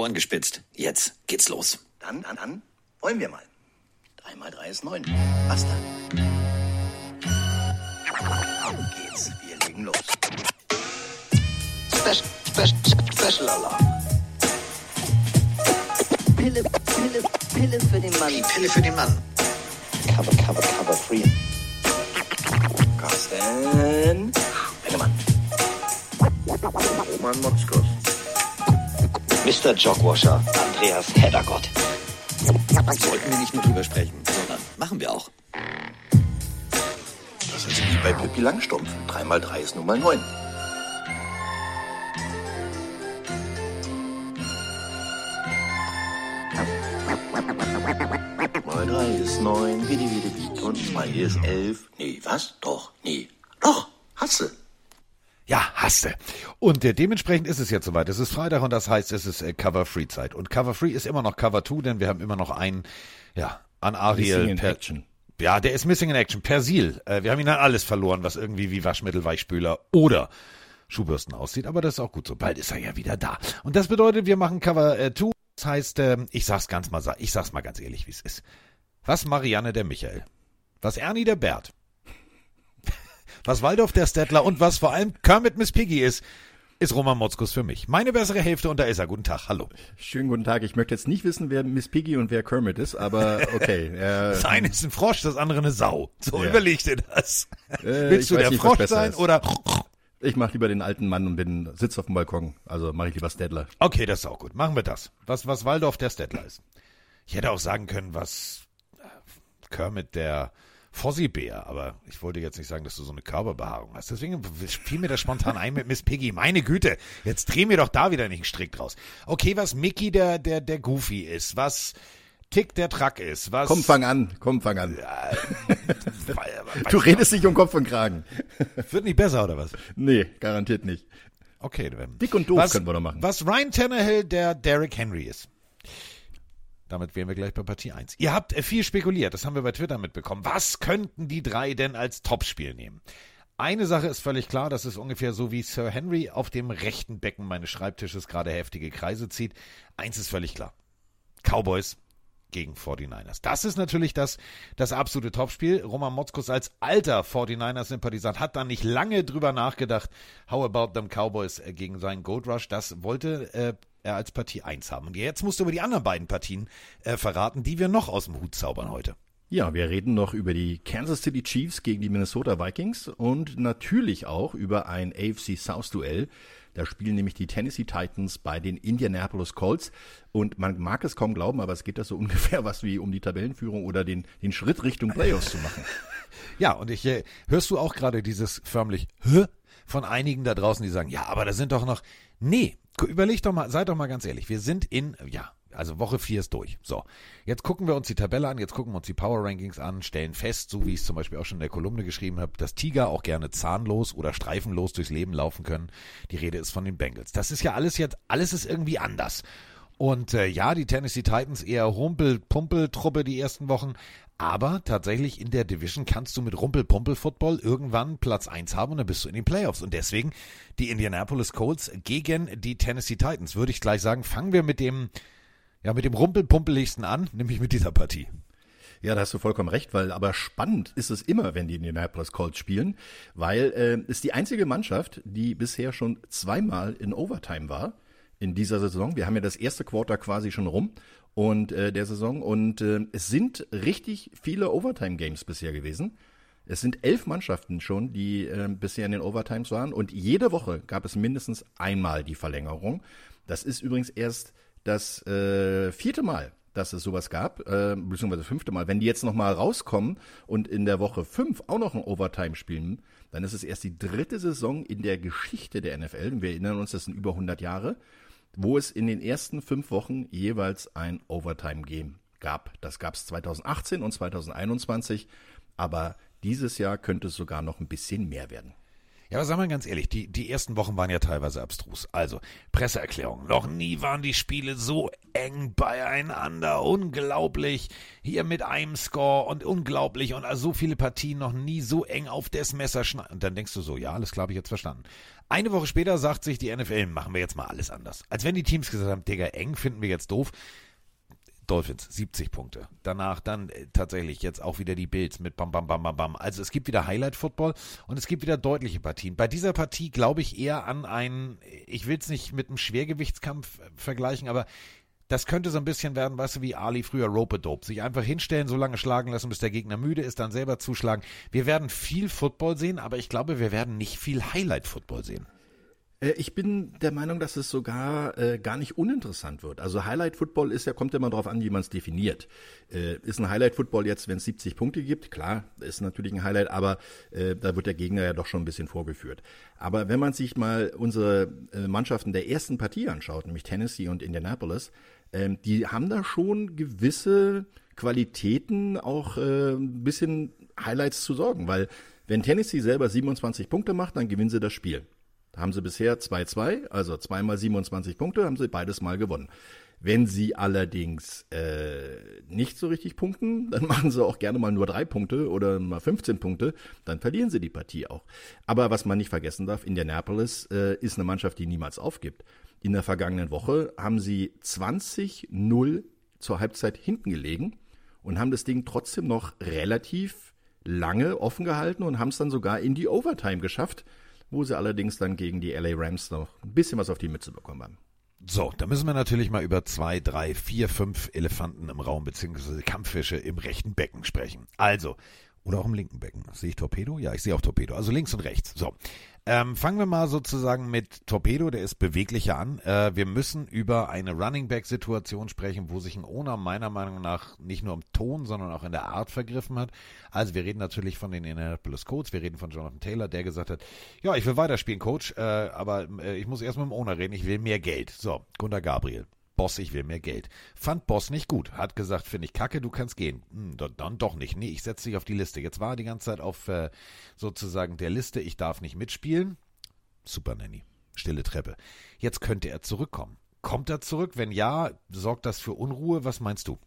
Ohren gespitzt. Jetzt geht's los. Dann, dann, dann wollen wir mal. 3 mal 3 ist 9. Basta. Auf geht's. Wir legen los. Special, special, special Alarm. Pille, Pille, Pille für den Mann. Die Pille für den Mann. Cover, cover, cover free. Carsten. Bennemann. Roman Motzkos. Mr. Jogwasher, Andreas Heddergott. Sollten wir nicht nur drüber sprechen, sondern machen wir auch. Das ist wie bei Pippi Langstumpf. 3 mal 3 ist nun mal 9. Mal 3 ist 9, wie die, wie die, wie. Und 2 ist 11. Nee, was? Doch, nee. Doch, hasse. Hasste. Und äh, dementsprechend ist es jetzt soweit. Es ist Freitag und das heißt, es ist äh, Cover-Free-Zeit. Und Cover-Free ist immer noch Cover-2, denn wir haben immer noch einen, ja, an Ariel. Missing in per, Action. Ja, der ist Missing in Action. Persil. Äh, wir haben ihn an alles verloren, was irgendwie wie Waschmittel, Weichspüler oder Schuhbürsten aussieht. Aber das ist auch gut so. Bald ist er ja wieder da. Und das bedeutet, wir machen Cover 2. das heißt, ähm, ich sag's ganz mal, ich sag's mal ganz ehrlich, wie es ist. Was Marianne der Michael? Was Ernie der Bert? Was Waldorf der Stettler und was vor allem Kermit Miss Piggy ist, ist Roman Motzkus für mich. Meine bessere Hälfte und da ist er. Guten Tag, hallo. Schönen guten Tag. Ich möchte jetzt nicht wissen, wer Miss Piggy und wer Kermit ist, aber okay. Äh, Das eine ist ein Frosch, das andere eine Sau. So Ja. überleg dir das. Äh, Willst du der nicht, Frosch sein ist. oder... ich mache lieber den alten Mann und bin sitz auf dem Balkon. Also mache ich lieber Stedler. Okay, das ist auch gut. Machen wir das. Was, was Waldorf der Stettler ist. Ich hätte auch sagen können, was äh, Kermit der Fossi-Bär, aber ich wollte jetzt nicht sagen, dass du so eine Körperbehaarung hast. Deswegen fiel mir das spontan ein mit Miss Piggy. Meine Güte, jetzt dreh mir doch da wieder nicht einen Strick draus. Okay, was Mickey der, der, der Goofy ist, was Tick der Truck ist, was... Komm, fang an. Komm, fang an. Weiß Du redest nicht um Kopf und Kragen. Wird nicht besser, oder was? Nee, garantiert nicht. Okay. Dick und doof was, können wir noch machen. Was Ryan Tannehill der Derrick Henry ist. Damit wären wir gleich bei Partie 1. Ihr habt äh, viel spekuliert, das haben wir bei Twitter mitbekommen. Was könnten die drei denn als Topspiel nehmen? Eine Sache ist völlig klar, das ist ungefähr so wie Sir Henry auf dem rechten Becken meines Schreibtisches gerade heftige Kreise zieht. Eins ist völlig klar. Cowboys gegen 49ers. Das ist natürlich das, das absolute Topspiel. Roman Motzkus als alter 49ers-Sympathisant hat dann nicht lange drüber nachgedacht, how about them Cowboys äh, gegen seinen Gold Rush. Das wollte äh, er als Partie 1 haben. Und jetzt musst du über die anderen beiden Partien äh, verraten, die wir noch aus dem Hut zaubern heute. Ja, wir reden noch über die Kansas City Chiefs gegen die Minnesota Vikings und natürlich auch über ein AFC South Duell. Da spielen nämlich die Tennessee Titans bei den Indianapolis Colts. Und man mag es kaum glauben, aber es geht da so ungefähr was wie um die Tabellenführung oder den, den Schritt Richtung Playoffs zu machen. Ja, und ich äh, hörst du auch gerade dieses förmlich Hä? von einigen da draußen, die sagen, ja, aber da sind doch noch. Nee, überleg doch mal, sei doch mal ganz ehrlich, wir sind in, ja, also Woche 4 ist durch. So, jetzt gucken wir uns die Tabelle an, jetzt gucken wir uns die Power Rankings an, stellen fest, so wie ich es zum Beispiel auch schon in der Kolumne geschrieben habe, dass Tiger auch gerne zahnlos oder streifenlos durchs Leben laufen können. Die Rede ist von den Bengals. Das ist ja alles jetzt, alles ist irgendwie anders. Und äh, ja, die Tennessee Titans eher Rumpel-Pumpel-Truppe die ersten Wochen. Aber tatsächlich in der Division kannst du mit Rumpel-Pumpel-Football irgendwann Platz 1 haben und dann bist du in den Playoffs. Und deswegen die Indianapolis Colts gegen die Tennessee Titans. Würde ich gleich sagen, fangen wir mit dem, ja, mit dem Rumpel-Pumpeligsten an, nämlich mit dieser Partie. Ja, da hast du vollkommen recht, weil aber spannend ist es immer, wenn die Indianapolis Colts spielen, weil äh, ist die einzige Mannschaft, die bisher schon zweimal in Overtime war in dieser Saison. Wir haben ja das erste Quarter quasi schon rum und äh, der Saison und äh, es sind richtig viele Overtime Games bisher gewesen. Es sind elf Mannschaften schon, die äh, bisher in den Overtimes waren und jede Woche gab es mindestens einmal die Verlängerung. Das ist übrigens erst das äh, vierte Mal, dass es sowas gab, äh, beziehungsweise fünfte Mal. Wenn die jetzt nochmal rauskommen und in der Woche fünf auch noch ein Overtime spielen, dann ist es erst die dritte Saison in der Geschichte der NFL, und wir erinnern uns, das sind über 100 Jahre, wo es in den ersten fünf Wochen jeweils ein Overtime-Game gab. Das gab es 2018 und 2021, aber dieses Jahr könnte es sogar noch ein bisschen mehr werden. Ja, aber sagen wir ganz ehrlich, die, die ersten Wochen waren ja teilweise abstrus. Also, Presseerklärung. Noch nie waren die Spiele so eng beieinander. Unglaublich. Hier mit einem Score und unglaublich. Und so viele Partien noch nie so eng auf das Messer schneiden. Und dann denkst du so, ja, alles klar, habe ich jetzt verstanden. Eine Woche später sagt sich die NFL, machen wir jetzt mal alles anders. Als wenn die Teams gesagt haben, Digga, eng finden wir jetzt doof. Dolphins 70 Punkte. Danach dann äh, tatsächlich jetzt auch wieder die Bills mit bam bam bam bam bam. Also es gibt wieder Highlight Football und es gibt wieder deutliche Partien. Bei dieser Partie glaube ich eher an einen, ich will es nicht mit einem Schwergewichtskampf äh, vergleichen, aber das könnte so ein bisschen werden, weißt du, wie Ali früher Rope-Dope. Sich einfach hinstellen, so lange schlagen lassen, bis der Gegner müde ist, dann selber zuschlagen. Wir werden viel Football sehen, aber ich glaube, wir werden nicht viel Highlight-Football sehen. Äh, ich bin der Meinung, dass es sogar äh, gar nicht uninteressant wird. Also Highlight Football ist ja, kommt immer darauf an, wie man es definiert. Äh, ist ein Highlight Football jetzt, wenn es 70 Punkte gibt? Klar, ist natürlich ein Highlight, aber äh, da wird der Gegner ja doch schon ein bisschen vorgeführt. Aber wenn man sich mal unsere äh, Mannschaften der ersten Partie anschaut, nämlich Tennessee und Indianapolis, ähm, die haben da schon gewisse Qualitäten, auch äh, ein bisschen Highlights zu sorgen, weil wenn Tennessee selber 27 Punkte macht, dann gewinnen sie das Spiel. Da haben sie bisher 2-2, also zweimal 27 Punkte, haben sie beides mal gewonnen. Wenn sie allerdings äh, nicht so richtig punkten, dann machen sie auch gerne mal nur drei Punkte oder mal 15 Punkte, dann verlieren sie die Partie auch. Aber was man nicht vergessen darf, Indianapolis äh, ist eine Mannschaft, die niemals aufgibt. In der vergangenen Woche haben sie 20-0 zur Halbzeit hinten gelegen und haben das Ding trotzdem noch relativ lange offen gehalten und haben es dann sogar in die Overtime geschafft wo sie allerdings dann gegen die LA Rams noch ein bisschen was auf die Mütze bekommen haben. So, da müssen wir natürlich mal über zwei, drei, vier, fünf Elefanten im Raum beziehungsweise Kampffische im rechten Becken sprechen. Also, oder auch im linken Becken. Sehe ich Torpedo? Ja, ich sehe auch Torpedo. Also links und rechts. So. Ähm, fangen wir mal sozusagen mit Torpedo, der ist beweglicher an. Äh, wir müssen über eine Running Back Situation sprechen, wo sich ein Owner meiner Meinung nach nicht nur im Ton, sondern auch in der Art vergriffen hat. Also wir reden natürlich von den Indianapolis Colts, wir reden von Jonathan Taylor, der gesagt hat, ja, ich will weiterspielen, Coach, äh, aber äh, ich muss erst mit dem Owner reden, ich will mehr Geld. So, Gunter Gabriel. Boss, ich will mehr Geld. Fand Boss nicht gut. Hat gesagt, finde ich kacke, du kannst gehen. Hm, dann, dann, doch nicht. Nee, ich setze dich auf die Liste. Jetzt war er die ganze Zeit auf äh, sozusagen der Liste, ich darf nicht mitspielen. Super Nanny. Stille Treppe. Jetzt könnte er zurückkommen. Kommt er zurück? Wenn ja, sorgt das für Unruhe? Was meinst du?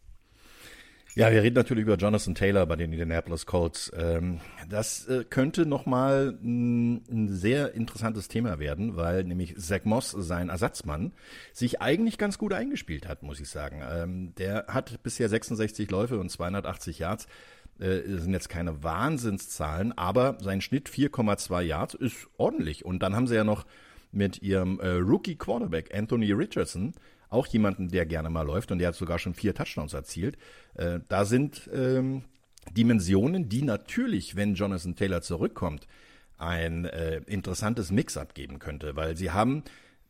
Ja, wir reden natürlich über Jonathan Taylor bei den Indianapolis Colts. Ähm, das äh, könnte nochmal ein sehr interessantes Thema werden, weil nämlich Zach Moss, sein Ersatzmann, sich eigentlich ganz gut eingespielt hat, muss ich sagen. Ähm, der hat bisher 66 Läufe und 280 Yards. Äh, sind jetzt keine Wahnsinnszahlen, aber sein Schnitt 4,2 Yards ist ordentlich. Und dann haben sie ja noch mit ihrem äh, Rookie Quarterback Anthony Richardson auch jemanden, der gerne mal läuft und der hat sogar schon vier Touchdowns erzielt. Äh, da sind ähm, Dimensionen, die natürlich, wenn Jonathan Taylor zurückkommt, ein äh, interessantes Mix-up geben könnte, weil sie haben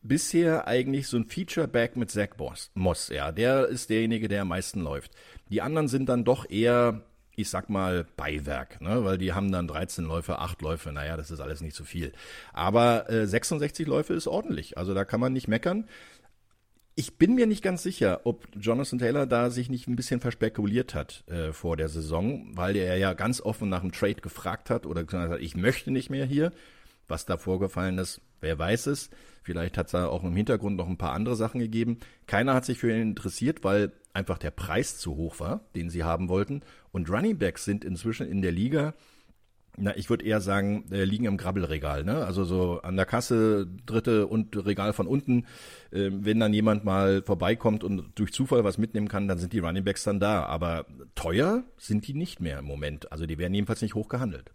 bisher eigentlich so ein Feature-Back mit Zach Moss. Ja, der ist derjenige, der am meisten läuft. Die anderen sind dann doch eher ich sag mal, Beiwerk, ne? weil die haben dann 13 Läufe, 8 Läufe, naja, das ist alles nicht so viel. Aber äh, 66 Läufe ist ordentlich, also da kann man nicht meckern. Ich bin mir nicht ganz sicher, ob Jonathan Taylor da sich nicht ein bisschen verspekuliert hat äh, vor der Saison, weil er ja ganz offen nach dem Trade gefragt hat oder gesagt hat, ich möchte nicht mehr hier. Was da vorgefallen ist, wer weiß es. Vielleicht hat es da auch im Hintergrund noch ein paar andere Sachen gegeben. Keiner hat sich für ihn interessiert, weil einfach der Preis zu hoch war, den sie haben wollten. Und Running Backs sind inzwischen in der Liga na, ich würde eher sagen, äh, liegen im Grabbelregal, ne? Also so an der Kasse, dritte und Regal von unten. Äh, wenn dann jemand mal vorbeikommt und durch Zufall was mitnehmen kann, dann sind die Runningbacks dann da. Aber teuer sind die nicht mehr im Moment. Also die werden jedenfalls nicht hoch gehandelt.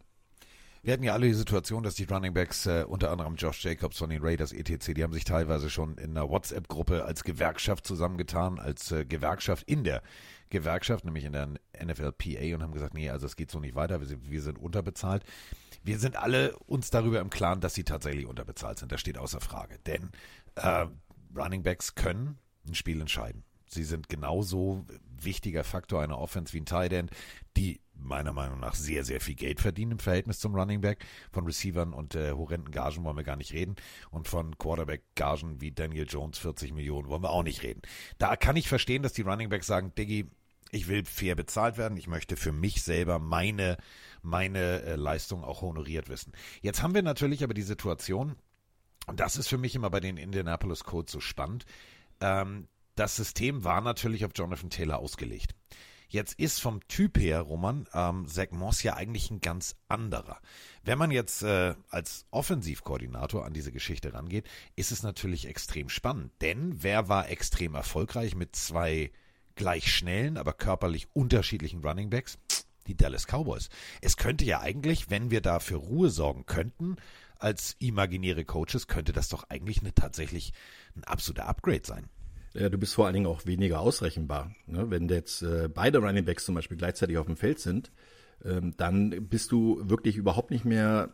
Wir hatten ja alle die Situation, dass die Runningbacks, äh, unter anderem Josh Jacobs von den Raiders etc., die haben sich teilweise schon in einer WhatsApp-Gruppe als Gewerkschaft zusammengetan, als äh, Gewerkschaft in der Gewerkschaft, nämlich in der NFLPA und haben gesagt, nee, also es geht so nicht weiter, wir sind, wir sind unterbezahlt. Wir sind alle uns darüber im Klaren, dass sie tatsächlich unterbezahlt sind. Das steht außer Frage. Denn äh, Running Backs können ein Spiel entscheiden. Sie sind genauso wichtiger Faktor einer Offense wie ein Tight End, die meiner Meinung nach sehr, sehr viel Geld verdienen im Verhältnis zum Running Back. Von Receivern und äh, horrenden Gagen wollen wir gar nicht reden. Und von Quarterback-Gagen wie Daniel Jones 40 Millionen wollen wir auch nicht reden. Da kann ich verstehen, dass die Running Backs sagen, Diggi, ich will fair bezahlt werden. Ich möchte für mich selber meine, meine äh, Leistung auch honoriert wissen. Jetzt haben wir natürlich aber die Situation, und das ist für mich immer bei den Indianapolis Codes so spannend, ähm, das System war natürlich auf Jonathan Taylor ausgelegt. Jetzt ist vom Typ her, Roman, ähm, Zach Moss ja eigentlich ein ganz anderer. Wenn man jetzt äh, als Offensivkoordinator an diese Geschichte rangeht, ist es natürlich extrem spannend. Denn wer war extrem erfolgreich mit zwei gleich schnellen, aber körperlich unterschiedlichen Running Backs? Die Dallas Cowboys. Es könnte ja eigentlich, wenn wir da für Ruhe sorgen könnten, als imaginäre Coaches, könnte das doch eigentlich eine, tatsächlich ein absoluter Upgrade sein. Ja, du bist vor allen Dingen auch weniger ausrechenbar. Ne? Wenn jetzt äh, beide Running Backs zum Beispiel gleichzeitig auf dem Feld sind, ähm, dann bist du wirklich überhaupt nicht mehr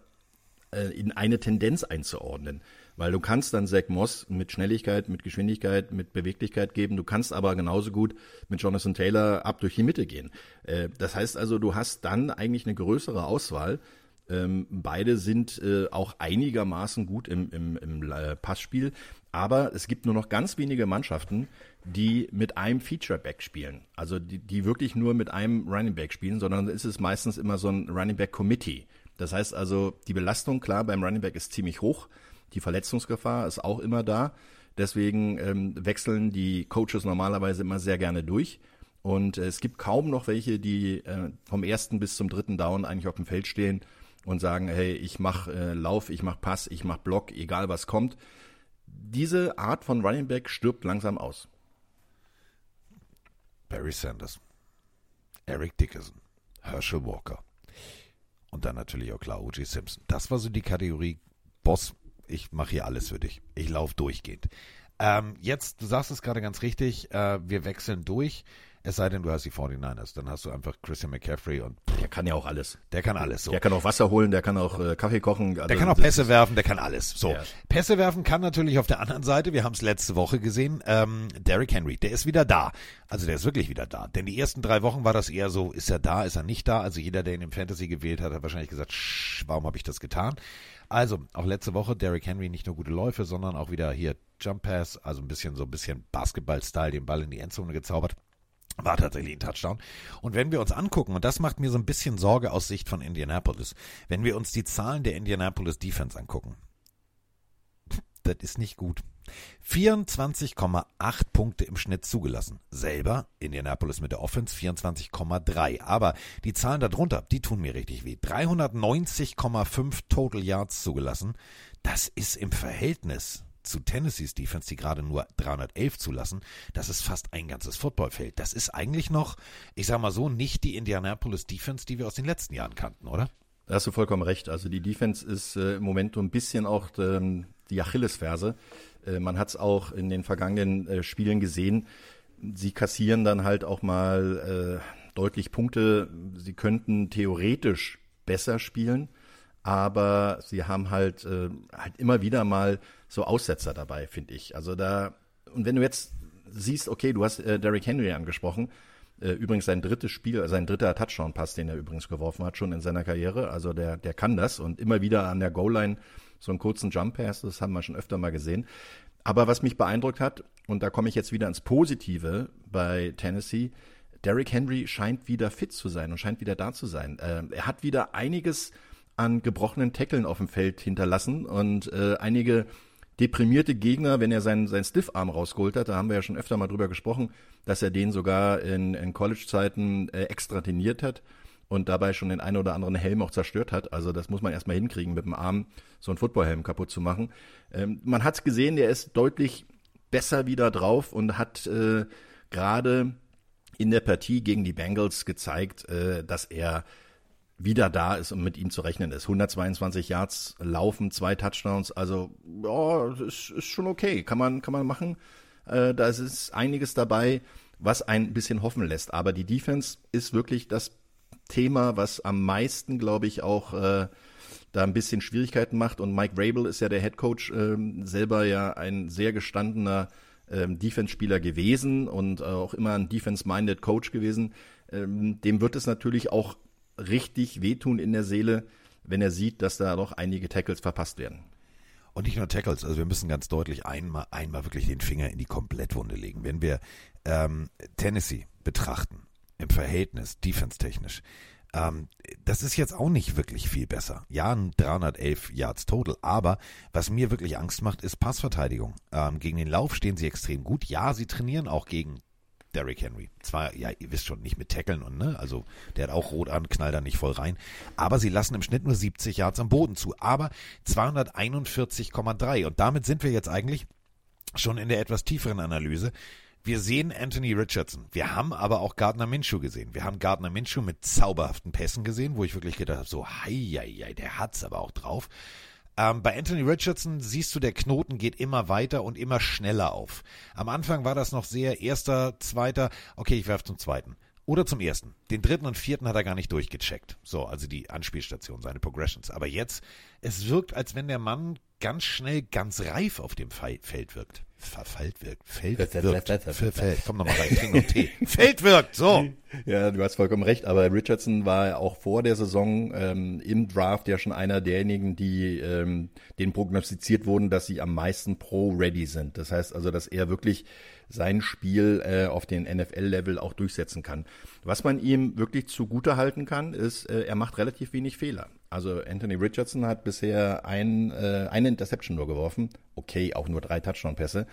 äh, in eine Tendenz einzuordnen. Weil du kannst dann Zach Moss mit Schnelligkeit, mit Geschwindigkeit, mit Beweglichkeit geben. Du kannst aber genauso gut mit Jonathan Taylor ab durch die Mitte gehen. Äh, das heißt also, du hast dann eigentlich eine größere Auswahl. Ähm, beide sind äh, auch einigermaßen gut im, im, im äh, Passspiel, aber es gibt nur noch ganz wenige Mannschaften, die mit einem Feature-Back spielen. Also die, die wirklich nur mit einem Running Back spielen, sondern es ist meistens immer so ein Running Back Committee. Das heißt also, die Belastung, klar, beim Running Back ist ziemlich hoch. Die Verletzungsgefahr ist auch immer da. Deswegen ähm, wechseln die Coaches normalerweise immer sehr gerne durch. Und äh, es gibt kaum noch welche, die äh, vom ersten bis zum dritten Down eigentlich auf dem Feld stehen und sagen, hey, ich mach äh, Lauf, ich mach Pass, ich mach Block, egal was kommt diese Art von Running Back stirbt langsam aus. Barry Sanders, Eric Dickerson, Herschel Walker und dann natürlich auch klar O.J. Simpson. Das war so die Kategorie Boss, ich mache hier alles für dich. Ich laufe durchgehend. Ähm, jetzt, du sagst es gerade ganz richtig, äh, wir wechseln durch. Es sei denn, du hast die 49ers, dann hast du einfach Christian McCaffrey und. Der kann ja auch alles. Der kann alles. So. Der kann auch Wasser holen, der kann auch äh, Kaffee kochen. Also der kann auch Pässe werfen, der kann alles. So. Ja. Pässe werfen kann natürlich auf der anderen Seite, wir haben es letzte Woche gesehen, ähm, Derrick Henry, der ist wieder da. Also der ist wirklich wieder da. Denn die ersten drei Wochen war das eher so, ist er da, ist er nicht da? Also jeder, der ihn im Fantasy gewählt hat, hat wahrscheinlich gesagt, warum habe ich das getan? Also, auch letzte Woche Derrick Henry nicht nur gute Läufe, sondern auch wieder hier Jump Pass, also ein bisschen so ein bisschen Basketball-Style, den Ball in die Endzone gezaubert. War tatsächlich ein Touchdown. Und wenn wir uns angucken, und das macht mir so ein bisschen Sorge aus Sicht von Indianapolis, wenn wir uns die Zahlen der Indianapolis Defense angucken, das ist nicht gut. 24,8 Punkte im Schnitt zugelassen. Selber Indianapolis mit der Offense 24,3. Aber die Zahlen darunter, die tun mir richtig weh. 390,5 Total Yards zugelassen. Das ist im Verhältnis zu Tennessees Defense, die gerade nur 311 zulassen, das ist fast ein ganzes Footballfeld. Das ist eigentlich noch, ich sag mal so, nicht die Indianapolis Defense, die wir aus den letzten Jahren kannten, oder? Da hast du vollkommen recht. Also die Defense ist äh, im Moment so ein bisschen auch ähm, die Achillesferse. Äh, man hat es auch in den vergangenen äh, Spielen gesehen. Sie kassieren dann halt auch mal äh, deutlich Punkte. Sie könnten theoretisch besser spielen, aber sie haben halt, äh, halt immer wieder mal so Aussetzer dabei, finde ich. Also da, und wenn du jetzt siehst, okay, du hast äh, Derrick Henry angesprochen, äh, übrigens sein drittes Spiel, sein dritter Touchdown-Pass, den er übrigens geworfen hat, schon in seiner Karriere. Also der, der kann das und immer wieder an der Goal-Line so einen kurzen Jump-Pass, das haben wir schon öfter mal gesehen. Aber was mich beeindruckt hat, und da komme ich jetzt wieder ins Positive bei Tennessee, Derrick Henry scheint wieder fit zu sein und scheint wieder da zu sein. Äh, er hat wieder einiges an gebrochenen Tackeln auf dem Feld hinterlassen und äh, einige deprimierte Gegner, wenn er seinen, seinen Stiffarm rausgeholt hat, da haben wir ja schon öfter mal drüber gesprochen, dass er den sogar in, in College-Zeiten äh, extra trainiert hat und dabei schon den einen oder anderen Helm auch zerstört hat. Also das muss man erstmal hinkriegen, mit dem Arm so einen Footballhelm kaputt zu machen. Ähm, man hat es gesehen, der ist deutlich besser wieder drauf und hat äh, gerade in der Partie gegen die Bengals gezeigt, äh, dass er wieder da ist und mit ihm zu rechnen ist. 122 Yards laufen, zwei Touchdowns, also ja, ist, ist schon okay, kann man kann man machen. Äh, da ist einiges dabei, was ein bisschen hoffen lässt. Aber die Defense ist wirklich das Thema, was am meisten, glaube ich, auch äh, da ein bisschen Schwierigkeiten macht. Und Mike Rabel ist ja der Head Coach, äh, selber ja ein sehr gestandener ähm, Defense-Spieler gewesen und äh, auch immer ein Defense-minded Coach gewesen. Ähm, dem wird es natürlich auch richtig wehtun in der Seele, wenn er sieht, dass da doch einige Tackles verpasst werden. Und nicht nur Tackles, also wir müssen ganz deutlich einmal, einmal wirklich den Finger in die Komplettwunde legen. Wenn wir ähm, Tennessee betrachten, im Verhältnis, defense-technisch, Ähm, das ist jetzt auch nicht wirklich viel besser. Ja, ein 311 Yards total, aber was mir wirklich Angst macht, ist Passverteidigung. Ähm, gegen den Lauf stehen sie extrem gut. Ja, sie trainieren auch gegen Derrick Henry. Zwar, ja, ihr wisst schon, nicht mit Tackeln und, ne, also der hat auch rot an, knallt da nicht voll rein. Aber sie lassen im Schnitt nur 70 Yards am Boden zu. Aber 241,3. Und damit sind wir jetzt eigentlich schon in der etwas tieferen Analyse. Wir sehen Anthony Richardson. Wir haben aber auch Gardner Minshew gesehen. Wir haben Gardner Minshew mit zauberhaften Pässen gesehen, wo ich wirklich gedacht habe, so, hei, hei, hei der hat's aber auch drauf. Ähm, bei Anthony Richardson siehst du, der Knoten geht immer weiter und immer schneller auf. Am Anfang war das noch sehr erster, zweiter, okay, ich werfe zum zweiten. Oder zum ersten. Den dritten und vierten hat er gar nicht durchgecheckt. So, also die Anspielstation, seine Progressions. Aber jetzt, es wirkt, als wenn der Mann ganz schnell ganz reif auf dem Feld wirkt. Verfällt wirkt. Feld wirkt. Verfällt. Komm nochmal rein, trink noch Tee. Feld wirkt, so. Ja, du hast vollkommen recht, aber Richardson war auch vor der Saison ähm, im Draft ja schon einer derjenigen, die ähm, denen prognostiziert wurden, dass sie am meisten pro-ready sind. Das heißt also, dass er wirklich sein Spiel äh, auf den NFL-Level auch durchsetzen kann. Was man ihm wirklich zugute halten kann, ist, äh, er macht relativ wenig Fehler. Also Anthony Richardson hat bisher ein, äh, eine Interception nur geworfen. Okay, auch nur drei Touchdown-Pässe.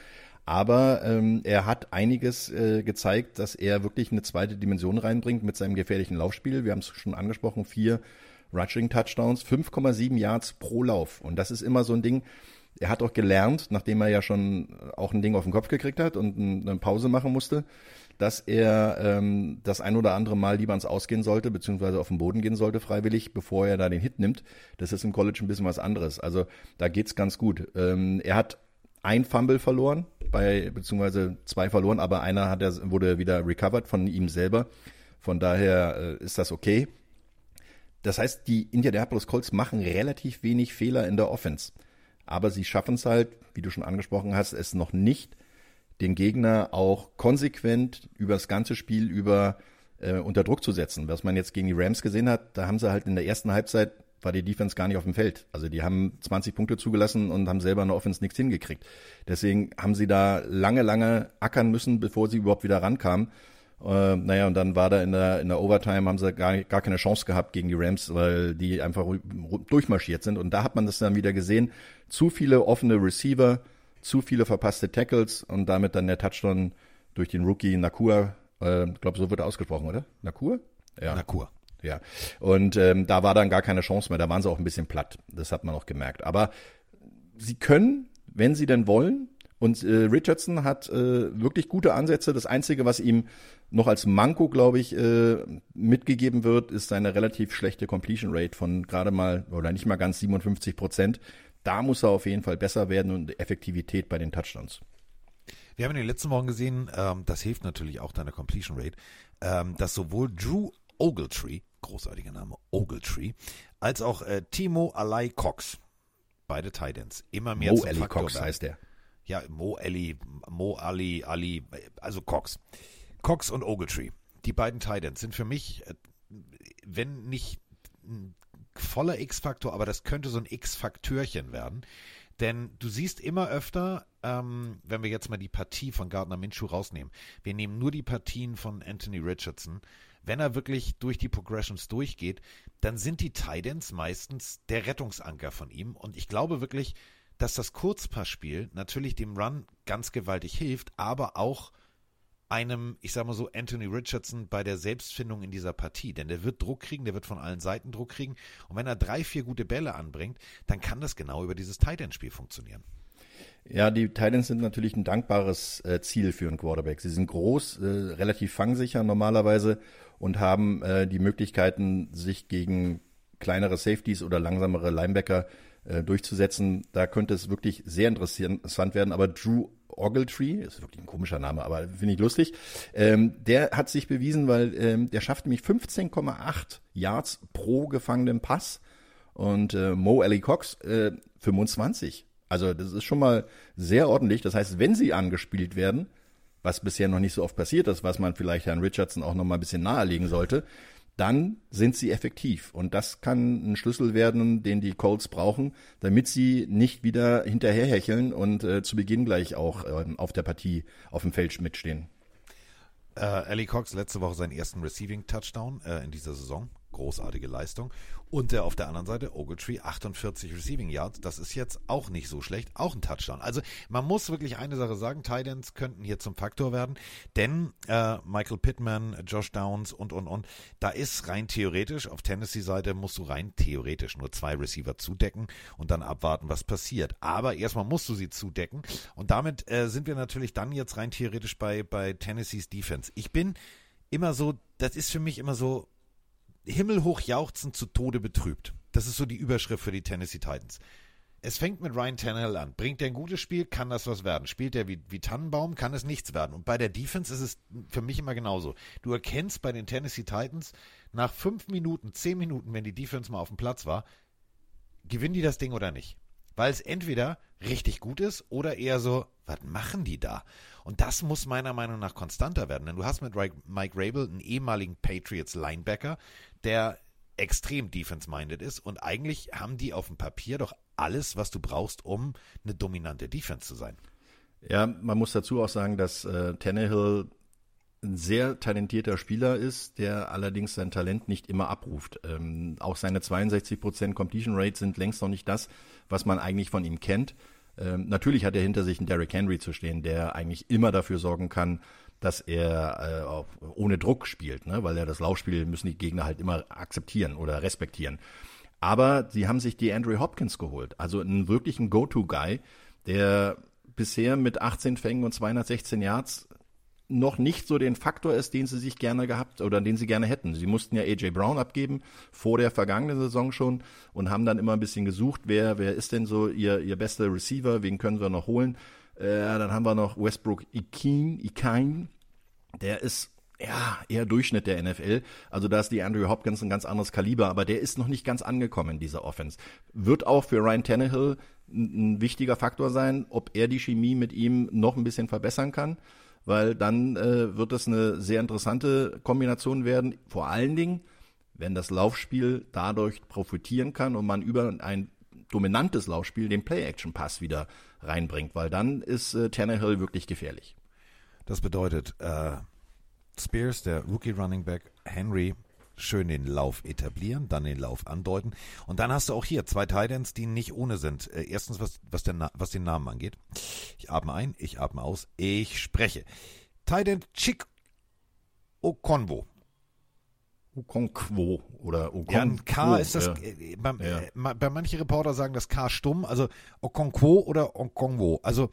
Aber ähm, er hat einiges äh, gezeigt, dass er wirklich eine zweite Dimension reinbringt mit seinem gefährlichen Laufspiel. Wir haben es schon angesprochen, vier Rushing Touchdowns, 5,7 Yards pro Lauf. Und das ist immer so ein Ding, er hat auch gelernt, nachdem er ja schon auch ein Ding auf den Kopf gekriegt hat und eine Pause machen musste, dass er ähm, das ein oder andere Mal lieber ans Ausgehen sollte, beziehungsweise auf den Boden gehen sollte freiwillig, bevor er da den Hit nimmt. Das ist im College ein bisschen was anderes. Also da geht's ganz gut. Ähm, er hat ein Fumble verloren, bei, beziehungsweise zwei verloren, aber einer hat er, wurde wieder recovered von ihm selber. Von daher äh, ist das okay. Das heißt, die Indianapolis Colts machen relativ wenig Fehler in der Offense aber sie schaffen es halt, wie du schon angesprochen hast, es noch nicht, den Gegner auch konsequent über das ganze Spiel über äh, unter Druck zu setzen. Was man jetzt gegen die Rams gesehen hat, da haben sie halt in der ersten Halbzeit war die Defense gar nicht auf dem Feld. Also die haben 20 Punkte zugelassen und haben selber in der Offense nichts hingekriegt. Deswegen haben sie da lange, lange ackern müssen, bevor sie überhaupt wieder rankamen. Äh, naja, und dann war da in der, in der Overtime, haben sie gar, gar keine Chance gehabt gegen die Rams, weil die einfach durchmarschiert sind. Und da hat man das dann wieder gesehen. Zu viele offene Receiver, zu viele verpasste Tackles und damit dann der Touchdown durch den Rookie Nakua. Äh, glaube, so wird er ausgesprochen, oder? Nakua? Ja. Nakua. Ja. Und ähm, da war dann gar keine Chance mehr. Da waren sie auch ein bisschen platt. Das hat man auch gemerkt. Aber sie können, wenn sie denn wollen, und äh, Richardson hat äh, wirklich gute Ansätze. Das Einzige, was ihm noch als Manko, glaube ich, äh, mitgegeben wird, ist seine relativ schlechte Completion Rate von gerade mal oder nicht mal ganz 57 Prozent. Da muss er auf jeden Fall besser werden und Effektivität bei den Touchdowns. Wir haben in den letzten Wochen gesehen, ähm, das hilft natürlich auch deiner Completion Rate, ähm, dass sowohl Drew Ogletree, großartiger Name, Ogletree, als auch äh, Timo Alai Cox, beide Titans, immer mehr Mo zum Ellie Cox heißt der ja, Mo Ali, Mo Ali, Ali, also Cox. Cox und Ogletree, die beiden Titans sind für mich, äh, wenn nicht voller X-Faktor, aber das könnte so ein X-Faktörchen werden. Denn du siehst immer öfter, ähm, wenn wir jetzt mal die Partie von Gardner Minshew rausnehmen, wir nehmen nur die Partien von Anthony Richardson, wenn er wirklich durch die Progressions durchgeht, dann sind die Titans meistens der Rettungsanker von ihm. Und ich glaube wirklich, dass das Kurzpassspiel natürlich dem Run ganz gewaltig hilft, aber auch einem, ich sag mal so, Anthony Richardson bei der Selbstfindung in dieser Partie. Denn der wird Druck kriegen, der wird von allen Seiten Druck kriegen. Und wenn er drei, vier gute Bälle anbringt, dann kann das genau über dieses Tight End Spiel funktionieren. Ja, die Titans sind natürlich ein dankbares äh, Ziel für einen Quarterback. Sie sind groß, äh, relativ fangsicher normalerweise und haben äh, die Möglichkeiten, sich gegen kleinere Safeties oder langsamere Linebacker äh, durchzusetzen. Da könnte es wirklich sehr interessant werden. Aber Drew Ogletree, ist wirklich ein komischer Name, aber finde ich lustig. Ähm, der hat sich bewiesen, weil ähm, der schafft nämlich 15,8 Yards pro gefangenen Pass und äh, Mo Ellie Cox äh, 25. Also das ist schon mal sehr ordentlich. Das heißt, wenn sie angespielt werden, was bisher noch nicht so oft passiert ist, was man vielleicht Herrn Richardson auch noch mal ein bisschen nahelegen sollte, dann sind sie effektiv. Und das kann ein Schlüssel werden, den die Colts brauchen, damit sie nicht wieder hinterherhecheln und äh, zu Beginn gleich auch äh, auf der Partie auf dem Feld mitstehen. Äh, Ellie Cox letzte Woche seinen ersten Receiving Touchdown äh, in dieser Saison. Großartige Leistung. Und der auf der anderen Seite Ogletree 48 Receiving Yards, das ist jetzt auch nicht so schlecht, auch ein Touchdown. Also man muss wirklich eine Sache sagen, Titans könnten hier zum Faktor werden, denn äh, Michael Pittman, Josh Downs und und und, da ist rein theoretisch auf Tennessee-Seite musst du rein theoretisch nur zwei Receiver zudecken und dann abwarten, was passiert. Aber erstmal musst du sie zudecken und damit äh, sind wir natürlich dann jetzt rein theoretisch bei bei Tennessees Defense. Ich bin immer so, das ist für mich immer so himmelhoch jauchzend zu Tode betrübt. Das ist so die Überschrift für die Tennessee Titans. Es fängt mit Ryan Tannehill an. Bringt er ein gutes Spiel, kann das was werden. Spielt er wie, wie Tannenbaum, kann es nichts werden. Und bei der Defense ist es für mich immer genauso. Du erkennst bei den Tennessee Titans nach fünf Minuten, zehn Minuten, wenn die Defense mal auf dem Platz war, gewinnen die das Ding oder nicht. Weil es entweder richtig gut ist oder eher so, was machen die da? Und das muss meiner Meinung nach konstanter werden, denn du hast mit Mike Rabel einen ehemaligen Patriots Linebacker, der extrem defense-minded ist und eigentlich haben die auf dem Papier doch alles, was du brauchst, um eine dominante Defense zu sein. Ja, man muss dazu auch sagen, dass äh, Tannehill ein sehr talentierter Spieler ist, der allerdings sein Talent nicht immer abruft. Ähm, auch seine 62% Completion Rate sind längst noch nicht das, was man eigentlich von ihm kennt. Ähm, natürlich hat er hinter sich einen Derrick Henry zu stehen, der eigentlich immer dafür sorgen kann, dass er äh, auch ohne Druck spielt, ne? weil er das Laufspiel müssen die Gegner halt immer akzeptieren oder respektieren. Aber sie haben sich die Andrew Hopkins geholt, also einen wirklichen Go-To-Guy, der bisher mit 18 Fängen und 216 Yards noch nicht so den Faktor ist, den sie sich gerne gehabt oder den sie gerne hätten. Sie mussten ja AJ Brown abgeben vor der vergangenen Saison schon und haben dann immer ein bisschen gesucht, wer wer ist denn so ihr ihr bester Receiver, wen können wir noch holen? Äh, dann haben wir noch Westbrook Ikin, Ikain, der ist ja, eher Durchschnitt der NFL. Also da ist die Andrew Hopkins ein ganz anderes Kaliber, aber der ist noch nicht ganz angekommen in dieser Offense. Wird auch für Ryan Tannehill ein, ein wichtiger Faktor sein, ob er die Chemie mit ihm noch ein bisschen verbessern kann weil dann äh, wird es eine sehr interessante Kombination werden. Vor allen Dingen, wenn das Laufspiel dadurch profitieren kann und man über ein dominantes Laufspiel den Play-Action-Pass wieder reinbringt, weil dann ist äh, Tannehill wirklich gefährlich. Das bedeutet, äh, Spears, der Rookie Running Back, Henry schön den Lauf etablieren, dann den Lauf andeuten. Und dann hast du auch hier zwei Titans, die nicht ohne sind. Äh, erstens, was, was, der, was den Namen angeht. Ich atme ein, ich atme aus, ich spreche. Titan Chick Okonwo. Okonkwo oder Okonkwo. Ja, ein K ist das, ja. äh, bei, ja. äh, bei manchen Reporter sagen das K stumm, also Okonkwo oder Okonkwo. Also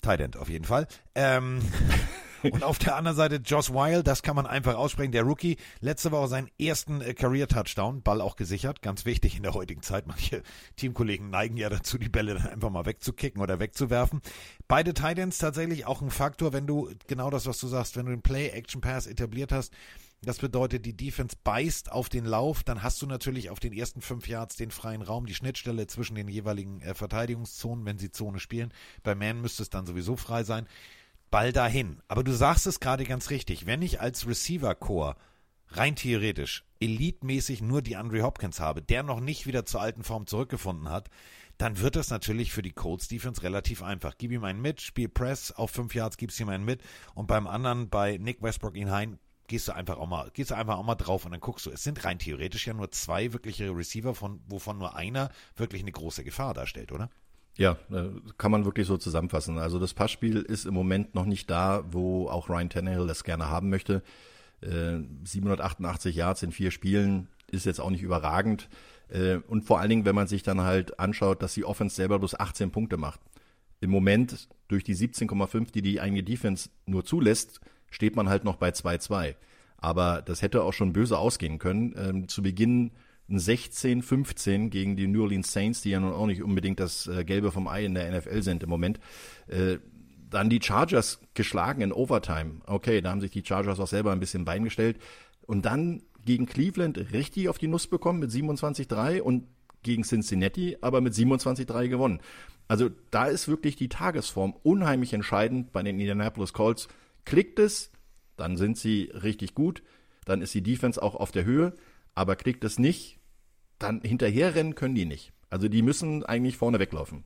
Titan auf jeden Fall. Ähm, Und auf der anderen Seite Josh Wild, das kann man einfach aussprechen. Der Rookie, letzte Woche seinen ersten äh, Career-Touchdown, Ball auch gesichert. Ganz wichtig in der heutigen Zeit. Manche Teamkollegen neigen ja dazu, die Bälle dann einfach mal wegzukicken oder wegzuwerfen. Beide Titans tatsächlich auch ein Faktor, wenn du genau das, was du sagst, wenn du den Play-Action-Pass etabliert hast, das bedeutet, die Defense beißt auf den Lauf, dann hast du natürlich auf den ersten fünf Yards den freien Raum, die Schnittstelle zwischen den jeweiligen äh, Verteidigungszonen, wenn sie Zone spielen. Bei Man müsste es dann sowieso frei sein. Ball dahin. Aber du sagst es gerade ganz richtig. Wenn ich als Receiver-Core rein theoretisch elitmäßig nur die Andre Hopkins habe, der noch nicht wieder zur alten Form zurückgefunden hat, dann wird das natürlich für die Colts Defense relativ einfach. Gib ihm einen mit, spiel Press auf fünf Yards, gibst ihm einen mit und beim anderen bei Nick Westbrook ihn hein, gehst du einfach auch mal, gehst du einfach auch mal drauf und dann guckst du. Es sind rein theoretisch ja nur zwei wirkliche Receiver, von, wovon nur einer wirklich eine große Gefahr darstellt, oder? Ja, äh, kann man wirklich so zusammenfassen. Also das Passspiel ist im Moment noch nicht da, wo auch Ryan Tannehill das gerne haben möchte. 788 äh, Yards in vier Spielen ist jetzt auch nicht überragend. Äh, und vor allen Dingen, wenn man sich dann halt anschaut, dass die Offense selber bloß 18 Punkte macht. Im Moment, durch die 17,5, die die eigene Defense nur zulässt, steht man halt noch bei 2-2. Aber das hätte auch schon böse ausgehen können. Ähm, zu Beginn ein 16-15 gegen die New Orleans Saints, die ja nun auch nicht unbedingt das äh, Gelbe vom Ei in der NFL sind im Moment. Äh, dann die Chargers geschlagen in Overtime. Okay, da haben sich die Chargers auch selber ein bisschen Bein gestellt. Und dann gegen Cleveland richtig auf die Nuss bekommen mit 27-3 und gegen Cincinnati aber mit 27-3 gewonnen. Also da ist wirklich die Tagesform unheimlich entscheidend bei den Indianapolis Colts. Klickt es, dann sind sie richtig gut, dann ist die Defense auch auf der Höhe, aber klickt es nicht, dann hinterherrennen können die nicht. Also die müssen eigentlich vorne weglaufen.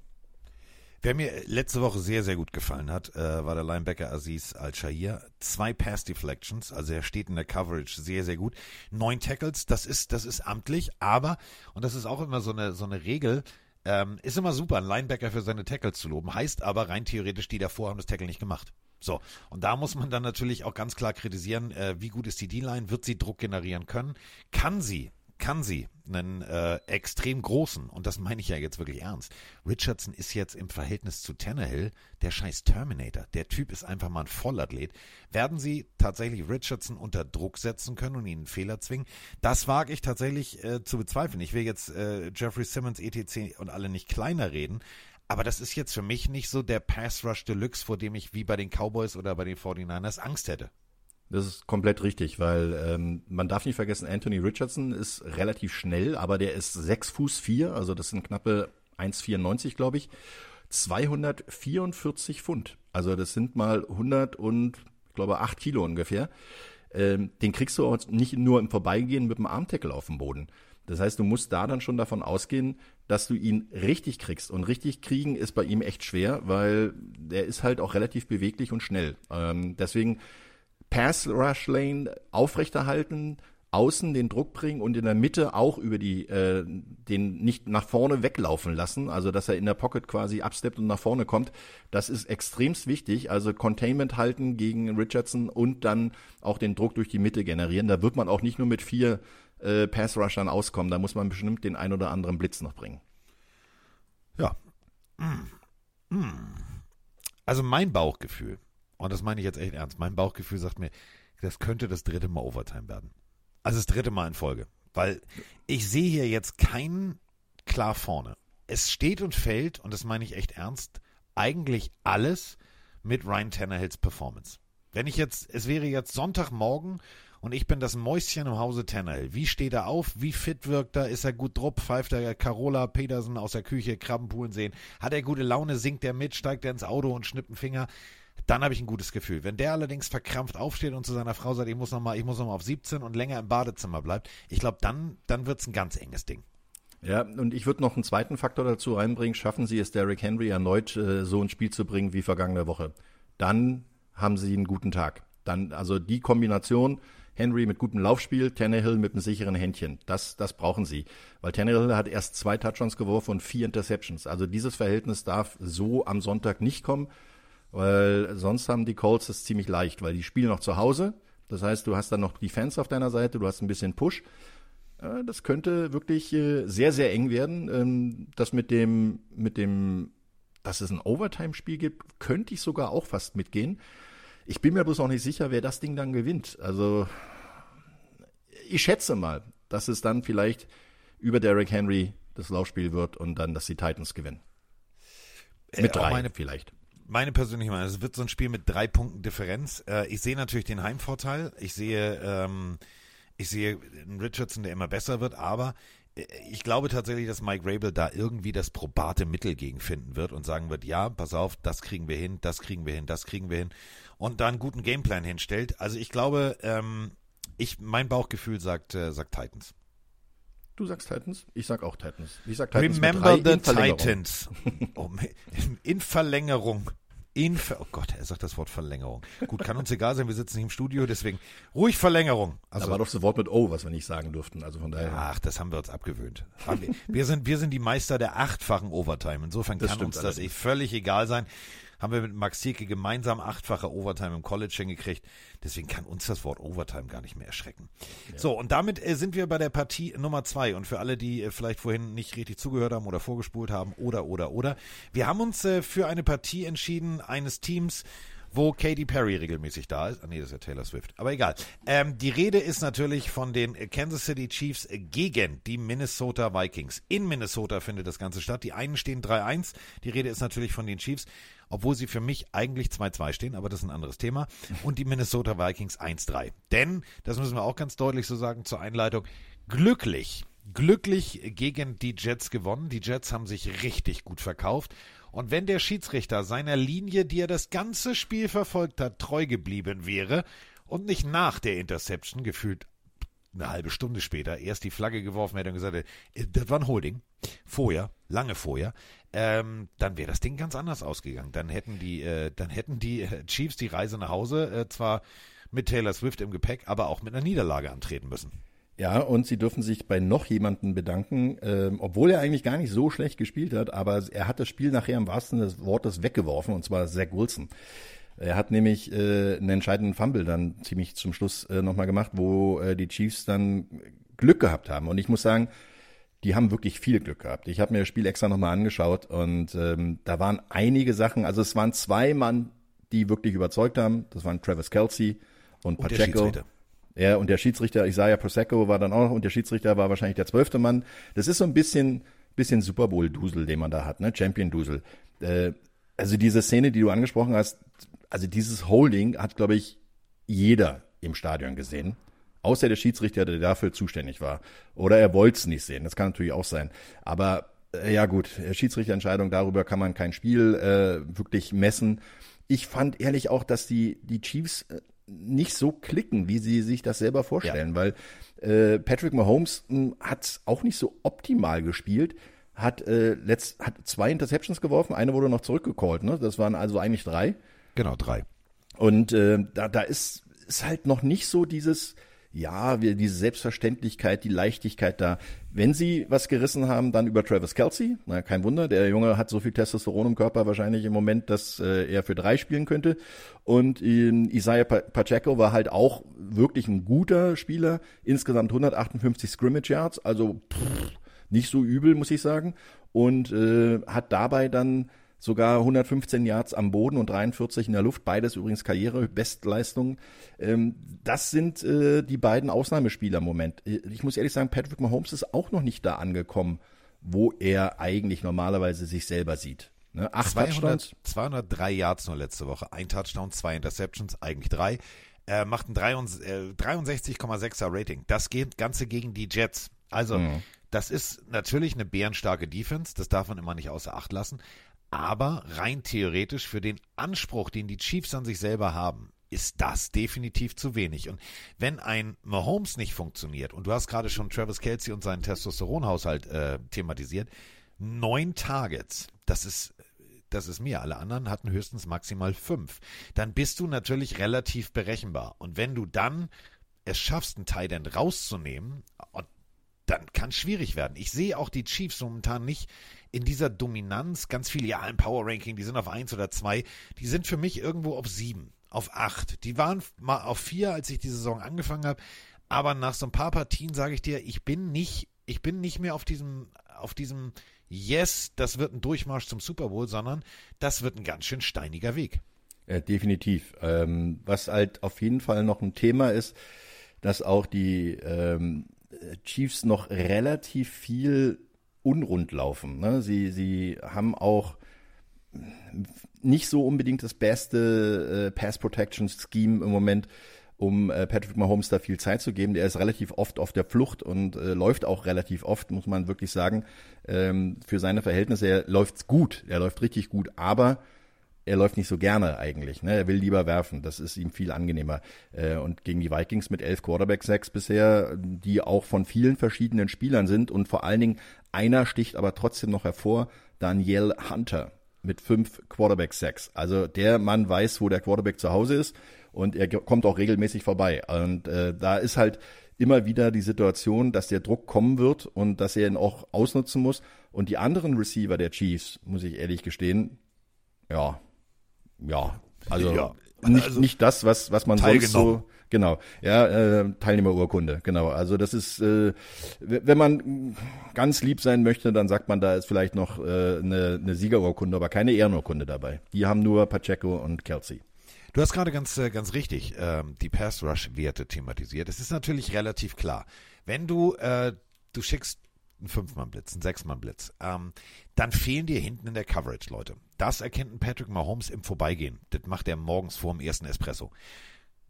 Wer mir letzte Woche sehr, sehr gut gefallen hat, äh, war der Linebacker Aziz Al-Shahir. Zwei Pass Deflections, also er steht in der Coverage sehr, sehr gut. Neun Tackles, das ist, das ist amtlich, aber, und das ist auch immer so eine, so eine Regel, ähm, ist immer super, einen Linebacker für seine Tackles zu loben, heißt aber rein theoretisch, die davor haben das Tackle nicht gemacht. So, und da muss man dann natürlich auch ganz klar kritisieren, äh, wie gut ist die D-Line, wird sie Druck generieren können, kann sie kann sie einen äh, extrem großen, und das meine ich ja jetzt wirklich ernst, Richardson ist jetzt im Verhältnis zu Tannehill der scheiß Terminator. Der Typ ist einfach mal ein Vollathlet. Werden sie tatsächlich Richardson unter Druck setzen können und ihn einen Fehler zwingen? Das wage ich tatsächlich äh, zu bezweifeln. Ich will jetzt äh, Jeffrey Simmons, ETC und alle nicht kleiner reden, aber das ist jetzt für mich nicht so der Pass Rush Deluxe, vor dem ich wie bei den Cowboys oder bei den 49ers Angst hätte. Das ist komplett richtig, weil ähm, man darf nicht vergessen, Anthony Richardson ist relativ schnell, aber der ist sechs Fuß vier, also das sind knappe 1,94, glaube ich. 244 Pfund. Also das sind mal 100 und, ich glaube, 8 Kilo ungefähr. Ähm, den kriegst du auch nicht nur im Vorbeigehen mit dem Armtackle auf dem Boden. Das heißt, du musst da dann schon davon ausgehen, dass du ihn richtig kriegst. Und richtig kriegen ist bei ihm echt schwer, weil der ist halt auch relativ beweglich und schnell. Ähm, deswegen Pass Rush Lane aufrechterhalten, außen den Druck bringen und in der Mitte auch über die äh, den nicht nach vorne weglaufen lassen, also dass er in der Pocket quasi absteppt und nach vorne kommt. Das ist extremst wichtig. Also Containment halten gegen Richardson und dann auch den Druck durch die Mitte generieren. Da wird man auch nicht nur mit vier äh, Pass Rushern auskommen. Da muss man bestimmt den ein oder anderen Blitz noch bringen. Ja. Also mein Bauchgefühl und das meine ich jetzt echt ernst. Mein Bauchgefühl sagt mir, das könnte das dritte Mal Overtime werden. Also das dritte Mal in Folge. Weil ich sehe hier jetzt keinen klar vorne. Es steht und fällt, und das meine ich echt ernst, eigentlich alles mit Ryan Tannehills Performance. Wenn ich jetzt, es wäre jetzt Sonntagmorgen und ich bin das Mäuschen im Hause Tannehill. Wie steht er auf? Wie fit wirkt er? Ist er gut drupp? Pfeift er Carola Petersen aus der Küche Krabbenpulen sehen? Hat er gute Laune? Singt er mit? Steigt er ins Auto und schnippt einen Finger? Dann habe ich ein gutes Gefühl. Wenn der allerdings verkrampft aufsteht und zu seiner Frau sagt, ich muss nochmal, ich muss noch mal auf 17 und länger im Badezimmer bleibt, ich glaube, dann, dann wird es ein ganz enges Ding. Ja, und ich würde noch einen zweiten Faktor dazu reinbringen. Schaffen Sie es, Derrick Henry erneut äh, so ins Spiel zu bringen wie vergangene Woche. Dann haben Sie einen guten Tag. Dann, also die Kombination, Henry mit gutem Laufspiel, Tannehill mit einem sicheren Händchen. Das, das brauchen sie. Weil Tannehill hat erst zwei Touchdowns geworfen und vier Interceptions. Also dieses Verhältnis darf so am Sonntag nicht kommen weil sonst haben die Colts es ziemlich leicht, weil die spielen noch zu Hause. Das heißt, du hast dann noch die Fans auf deiner Seite, du hast ein bisschen Push. Das könnte wirklich äh, sehr, sehr eng werden. Ähm, das mit dem, mit dem, dass es ein Overtime-Spiel gibt, könnte ich sogar auch fast mitgehen. Ich bin mir bloß auch nicht sicher, wer das Ding dann gewinnt. Also, ich schätze mal, dass es dann vielleicht über Derrick Henry das Laufspiel wird und dann, dass die Titans gewinnen. Mit äh, drei meine, vielleicht meine persönliche Meinung, es wird so ein Spiel mit drei Punkten Differenz. Äh, ich sehe natürlich den Heimvorteil. Ich sehe, ähm, ich sehe einen Richardson, der immer besser wird, aber äh, ich glaube tatsächlich, dass Mike Rabel da irgendwie das probate Mittel gegen finden wird und sagen wird, ja, pass auf, das kriegen wir hin, das kriegen wir hin, das kriegen wir hin und da einen guten Gameplan hinstellt. Also ich glaube, ähm, ich, mein Bauchgefühl sagt, äh, sagt Titans. Du sagst Titans, ich sag auch Titans. Ich sag Titans Remember the Titans. Oh, in Verlängerung. In Ver oh Gott, er sagt das Wort Verlängerung. Gut, kann uns egal sein, wir sitzen nicht im Studio, deswegen ruhig Verlängerung. Also, da war doch das Wort mit O, was wir nicht sagen durften, also von daher. Ach, das haben wir uns abgewöhnt. Wir sind, wir sind die Meister der achtfachen Overtime. Insofern das kann uns das eh völlig egal sein haben wir mit Max Thielke gemeinsam achtfache Overtime im College hingekriegt. Deswegen kann uns das Wort Overtime gar nicht mehr erschrecken. Ja. So, und damit äh, sind wir bei der Partie Nummer zwei. Und für alle, die äh, vielleicht vorhin nicht richtig zugehört haben oder vorgespult haben oder, oder, oder. Wir haben uns äh, für eine Partie entschieden eines Teams, wo Katy Perry regelmäßig da ist. Ah, nee, das ist ja Taylor Swift. Aber egal. Ähm, die Rede ist natürlich von den Kansas City Chiefs gegen die Minnesota Vikings. In Minnesota findet das Ganze statt. Die einen stehen 3-1. Die Rede ist natürlich von den Chiefs obwohl sie für mich eigentlich 2-2 stehen, aber das ist ein anderes Thema. Und die Minnesota Vikings 1-3. Denn, das müssen wir auch ganz deutlich so sagen zur Einleitung, glücklich, glücklich gegen die Jets gewonnen. Die Jets haben sich richtig gut verkauft. Und wenn der Schiedsrichter seiner Linie, die er das ganze Spiel verfolgt hat, treu geblieben wäre und nicht nach der Interception gefühlt eine halbe Stunde später erst die Flagge geworfen hätte und gesagt hätte, äh, das war ein Holding, vorher, lange vorher, ähm, dann wäre das Ding ganz anders ausgegangen. Dann hätten die, äh, dann hätten die äh, Chiefs die Reise nach Hause äh, zwar mit Taylor Swift im Gepäck, aber auch mit einer Niederlage antreten müssen. Ja, und sie dürfen sich bei noch jemanden bedanken, ähm, obwohl er eigentlich gar nicht so schlecht gespielt hat, aber er hat das Spiel nachher im wahrsten des Wortes weggeworfen, und zwar Zach Wilson. Er hat nämlich äh, einen entscheidenden Fumble dann ziemlich zum Schluss äh, nochmal gemacht, wo äh, die Chiefs dann Glück gehabt haben. Und ich muss sagen, die haben wirklich viel Glück gehabt. Ich habe mir das Spiel extra nochmal angeschaut und ähm, da waren einige Sachen, also es waren zwei Mann, die wirklich überzeugt haben. Das waren Travis Kelsey und, Und der Pacheco. Ja, und der Schiedsrichter, Isaiah Prosecco war dann auch noch, und der Schiedsrichter war wahrscheinlich der zwölfte Mann. Das ist so ein bisschen, bisschen Super Bowl-Dusel, den man da hat, ne? Champion-Dusel. Äh, also diese Szene, die du angesprochen hast, also dieses Holding hat, glaube ich, jeder im Stadion gesehen. Außer der Schiedsrichter, der dafür zuständig war. Oder er wollte es nicht sehen. Das kann natürlich auch sein. Aber äh, ja gut, Schiedsrichterentscheidung, darüber kann man kein Spiel äh, wirklich messen. Ich fand ehrlich auch, dass die, die Chiefs äh, nicht so klicken, wie sie sich das selber vorstellen, weil äh, Patrick Mahomes mh, hat auch nicht so optimal gespielt, hat, äh, letzt, hat zwei Interceptions geworfen, eine wurde noch zurückgecallt, ne? Das waren also eigentlich drei. Genau, drei. Und äh, da, da ist, ist halt noch nicht so dieses, ja, wir, diese Selbstverständlichkeit, die Leichtigkeit da. Wenn sie was gerissen haben, dann über Travis Kelsey. Na, kein Wunder, der Junge hat so viel Testosteron im Körper wahrscheinlich im Moment, dass äh, er für drei spielen könnte. Und ähm, Isaiah Pa- Pacheco war halt auch wirklich ein guter Spieler. Insgesamt 158 Scrimmage Yards, also pff, nicht so übel, muss ich sagen. Und äh, hat dabei dann sogar 115 Yards am Boden und 43 in der Luft, beides übrigens Karrierebestleistungen. Ähm, das sind äh, die beiden Ausnahmespieler im Moment. Äh, Ich muss ehrlich sagen, Patrick Mahomes ist auch noch nicht da angekommen, wo er eigentlich normalerweise sich selber sieht. Ne? Acht 200, Touchdowns. 203 Yards nur letzte Woche. Ein Touchdown, zwei Interceptions, eigentlich drei. Er macht ein 63, äh, 63,6er Rating. Das geht Ganze gegen die Jets. Also, das ist natürlich eine bärenstarke Defense. Das darf man immer nicht außer Acht lassen. Aber rein theoretisch für den Anspruch, den die Chiefs an sich selber haben, ist das definitiv zu wenig. Und wenn ein Mahomes nicht funktioniert, und du hast gerade schon Travis Kelsey und seinen Testosteronhaushalt äh, thematisiert, neun Targets, das ist das ist mir. Alle anderen hatten höchstens maximal fünf. Dann bist du natürlich relativ berechenbar. Und wenn du dann es schaffst, einen Tight End rauszunehmen, dann kann es schwierig werden. Ich sehe auch die Chiefs momentan nicht in dieser Dominanz. Ganz viele, ja, im Power Ranking, die sind auf eins oder zwei. Die sind für mich irgendwo auf sieben, auf acht. Die waren mal auf vier, als ich die Saison angefangen habe. Aber nach so ein paar Partien sage ich dir, ich bin nicht, ich bin nicht mehr auf diesem, auf diesem Yes, das wird ein Durchmarsch zum Super Bowl, sondern das wird ein ganz schön steiniger Weg. Ja, definitiv. Ähm, was halt auf jeden Fall noch ein Thema ist, dass auch die ähm, Chiefs noch relativ viel unrund laufen. Ne? Sie, sie haben auch nicht so unbedingt das beste äh, Pass Protection Scheme im Moment, um äh, Patrick Mahomes da viel Zeit zu geben. Der ist relativ oft auf der Flucht und äh, läuft auch relativ oft, muss man wirklich sagen. Ähm, für seine Verhältnisse, er läuft gut, er läuft richtig gut, aber er läuft nicht so gerne eigentlich. Ne? Er will lieber werfen. Das ist ihm viel angenehmer. Äh, und gegen die Vikings mit elf Quarterback-Sacks bisher, die auch von vielen verschiedenen Spielern sind und vor allen Dingen einer sticht aber trotzdem noch hervor, Daniel Hunter mit fünf Quarterback-Sacks. Also der Mann weiß, wo der Quarterback zu Hause ist und er kommt auch regelmäßig vorbei. Und äh, da ist halt immer wieder die Situation, dass der Druck kommen wird und dass er ihn auch ausnutzen muss. Und die anderen Receiver der Chiefs, muss ich ehrlich gestehen, ja, ja, also, Ja, nicht, also nicht das, was, was man sonst so, genau, ja, äh, Teilnehmerurkunde, genau. Also das ist, äh, wenn man ganz lieb sein möchte, dann sagt man, da ist vielleicht noch äh, eine, eine Siegerurkunde, aber keine Ehrenurkunde dabei. Die haben nur Pacheco und Kelsey. Du hast gerade ganz, äh, ganz richtig ähm, die Pass-Rush-Werte thematisiert. Es ist natürlich relativ klar. Wenn du, äh, du schickst einen Fünf-Mann-Blitz, einen Sechs-Mann-Blitz, ähm, dann fehlen dir hinten in der Coverage, Leute. Das erkennt ein Patrick Mahomes im Vorbeigehen. Das macht er morgens vor dem ersten Espresso.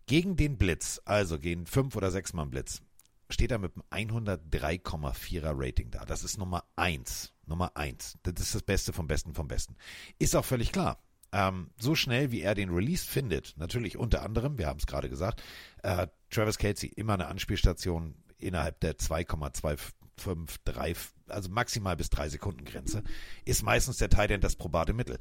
Gegen den Blitz, also gegen Fünf- oder Sechs-Mann-Blitz, steht er mit einem 103,4er Rating da. Das ist Nummer eins. Nummer eins. Das ist das Beste vom Besten vom Besten. Ist auch völlig klar. Ähm, so schnell wie er den Release findet, natürlich unter anderem, wir haben es gerade gesagt, äh, Travis Kelsey immer eine Anspielstation, innerhalb der 2,253, also maximal bis 3 Sekunden Grenze, ist meistens der Tight das probate Mittel.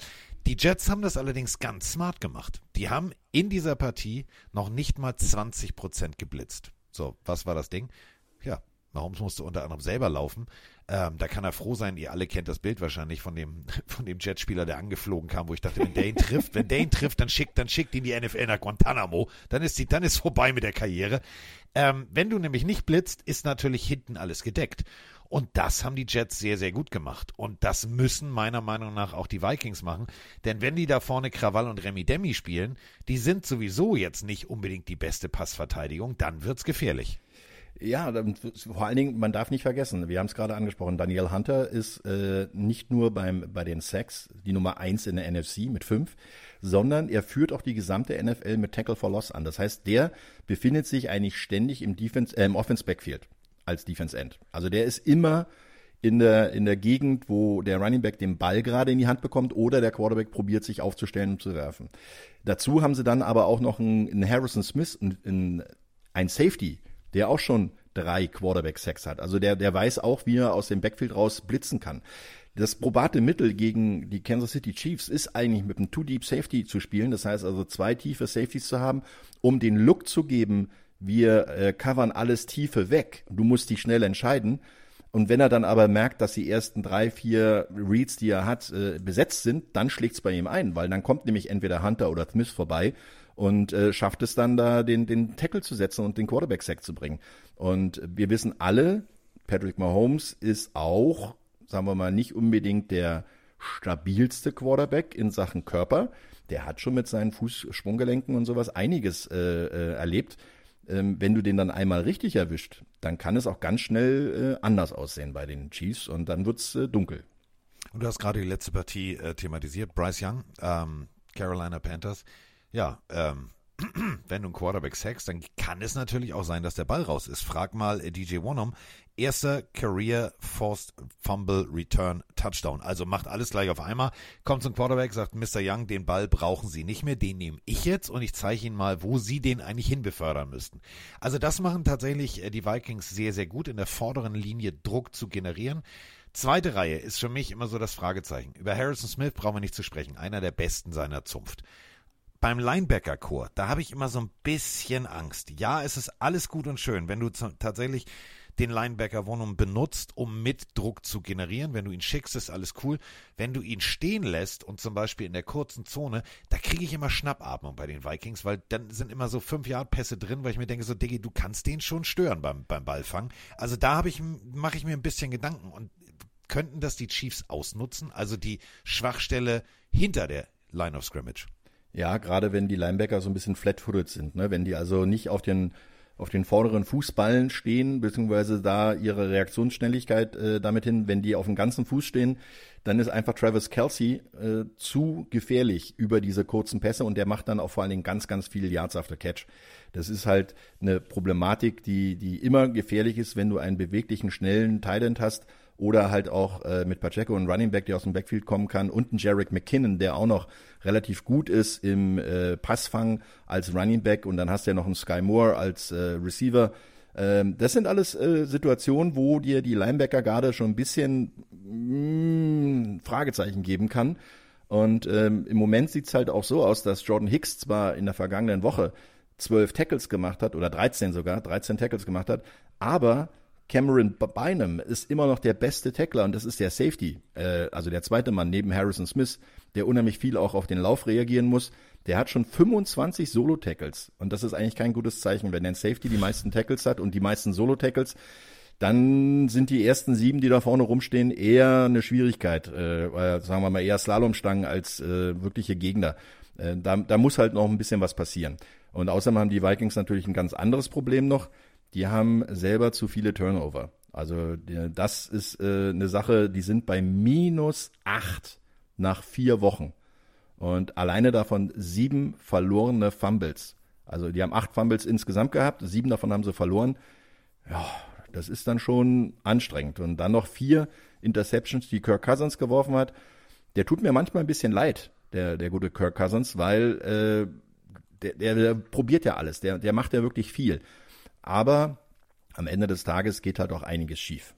Die Jets haben das allerdings ganz smart gemacht. Die haben in dieser Partie noch nicht mal 20 Prozent geblitzt. So, was war das Ding? Ja, Mahomes musste unter anderem selber laufen. Ähm, da kann er froh sein, ihr alle kennt das Bild wahrscheinlich von dem, von dem Jetspieler, der angeflogen kam, wo ich dachte, wenn der ihn trifft, wenn der ihn trifft, dann schickt, dann schickt ihn die NFL nach Guantanamo. Dann ist die, dann ist vorbei mit der Karriere. Ähm, wenn du nämlich nicht blitzt, ist natürlich hinten alles gedeckt. Und das haben die Jets sehr, sehr gut gemacht. Und das müssen meiner Meinung nach auch die Vikings machen. Denn wenn die da vorne Krawall und Remi Demi spielen, die sind sowieso jetzt nicht unbedingt die beste Passverteidigung, dann wird's gefährlich. Ja, vor allen Dingen, man darf nicht vergessen, wir haben es gerade angesprochen, Daniel Hunter ist äh, nicht nur beim, bei den Sacks die Nummer eins in der NFC mit fünf, sondern er führt auch die gesamte NFL mit Tackle for Loss an. Das heißt, der befindet sich eigentlich ständig im Defense, äh, im Offense Backfield als Defense End. Also der ist immer in der, in der Gegend, wo der Running Back den Ball gerade in die Hand bekommt oder der Quarterback probiert, sich aufzustellen und zu werfen. Dazu haben sie dann aber auch noch einen, einen Harrison Smith, einen, einen Safety, der auch schon drei Quarterback-Sacks hat. Also der, der weiß auch, wie er aus dem Backfield raus blitzen kann. Das probate Mittel gegen die Kansas City Chiefs ist eigentlich mit einem Two-Deep Safety zu spielen. Das heißt also zwei tiefe Safeties zu haben, um den Look zu geben, wir äh, covern alles Tiefe weg. Du musst dich schnell entscheiden. Und wenn er dann aber merkt, dass die ersten drei, vier Reads, die er hat, äh, besetzt sind, dann schlägt's bei ihm ein, weil dann kommt nämlich entweder Hunter oder Smith vorbei und äh, schafft es dann da, den, den Tackle zu setzen und den Quarterback-Sack zu bringen. Und wir wissen alle, Patrick Mahomes ist auch, sagen wir mal, nicht unbedingt der stabilste Quarterback in Sachen Körper. Der hat schon mit seinen Fußsprunggelenken und sowas einiges äh, äh, erlebt. Ähm, wenn du den dann einmal richtig erwischt, dann kann es auch ganz schnell äh, anders aussehen bei den Chiefs und dann wird's äh, dunkel. Und du hast gerade die letzte Partie äh, thematisiert, Bryce Young, ähm, Carolina Panthers. Ja, ähm, wenn du einen Quarterback sackst, dann kann es natürlich auch sein, dass der Ball raus ist. Frag mal äh, DJ Wonham. Erster Career Forced Fumble Return Touchdown. Also macht alles gleich auf einmal. Kommt zum Quarterback, sagt Mr. Young, den Ball brauchen Sie nicht mehr, den nehme ich jetzt und ich zeige Ihnen mal, wo Sie den eigentlich hinbefördern müssten. Also das machen tatsächlich äh, die Vikings sehr, sehr gut, in der vorderen Linie Druck zu generieren. Zweite Reihe ist für mich immer so das Fragezeichen. Über Harrison Smith brauchen wir nicht zu sprechen. Einer der besten seiner Zunft beim Linebacker-Core, da habe ich immer so ein bisschen Angst. Ja, es ist alles gut und schön, wenn du tatsächlich den Linebacker Wohnung benutzt, um mit Druck zu generieren. Wenn du ihn schickst, ist alles cool. Wenn du ihn stehen lässt und zum Beispiel in der kurzen Zone, da kriege ich immer Schnappatmung bei den Vikings, weil dann sind immer so fünf Yard Pässe drin, weil ich mir denke so, Diggi, du kannst den schon stören beim, beim Ballfang. Also da habe ich, mache ich mir ein bisschen Gedanken und könnten das die Chiefs ausnutzen? Also die Schwachstelle hinter der Line of Scrimmage. Ja, gerade wenn die Linebacker so ein bisschen flat-footed sind, ne? wenn die also nicht auf den auf den vorderen Fußballen stehen, beziehungsweise da ihre Reaktionsschnelligkeit äh, damit hin, wenn die auf dem ganzen Fuß stehen, dann ist einfach Travis Kelsey äh, zu gefährlich über diese kurzen Pässe und der macht dann auch vor allen Dingen ganz, ganz viele Yards after Catch. Das ist halt eine Problematik, die, die immer gefährlich ist, wenn du einen beweglichen, schnellen Tident hast oder halt auch äh, mit Pacheco und Running Back, der aus dem Backfield kommen kann und ein Jarek McKinnon, der auch noch relativ gut ist im äh, Passfang als Running Back und dann hast du ja noch einen Sky Moore als äh, Receiver. Ähm, das sind alles äh, Situationen, wo dir die Linebacker gerade schon ein bisschen mh, mm, Fragezeichen geben kann. Und ähm, im Moment sieht's halt auch so aus, dass Jordan Hicks zwar in der vergangenen Woche zwölf Tackles gemacht hat oder 13 sogar, 13 Tackles gemacht hat, aber Cameron Bynum ist immer noch der beste Tackler und das ist der Safety, äh, also der zweite Mann neben Harrison Smith, der unheimlich viel auch auf den Lauf reagieren muss. Der hat schon 25 Solo-Tackles und das ist eigentlich kein gutes Zeichen. Wenn ein Safety die meisten Tackles hat und die meisten Solo-Tackles, dann sind die ersten sieben, die da vorne rumstehen, eher eine Schwierigkeit. Äh, sagen wir mal eher Slalomstangen als äh, wirkliche Gegner. Äh, da, da muss halt noch ein bisschen was passieren. Und außerdem haben die Vikings natürlich ein ganz anderes Problem noch die haben selber zu viele Turnover. Also das ist äh, eine Sache, die sind bei minus acht nach vier Wochen. Und alleine davon sieben verlorene Fumbles. Also die haben acht Fumbles insgesamt gehabt, sieben davon haben sie verloren. Ja, das ist dann schon anstrengend. Und dann noch vier Interceptions, die Kirk Cousins geworfen hat. Der tut mir manchmal ein bisschen leid, der, der gute Kirk Cousins, weil äh, der, der, der probiert ja alles, der, der macht ja wirklich viel. Aber am Ende des Tages geht halt auch einiges schief.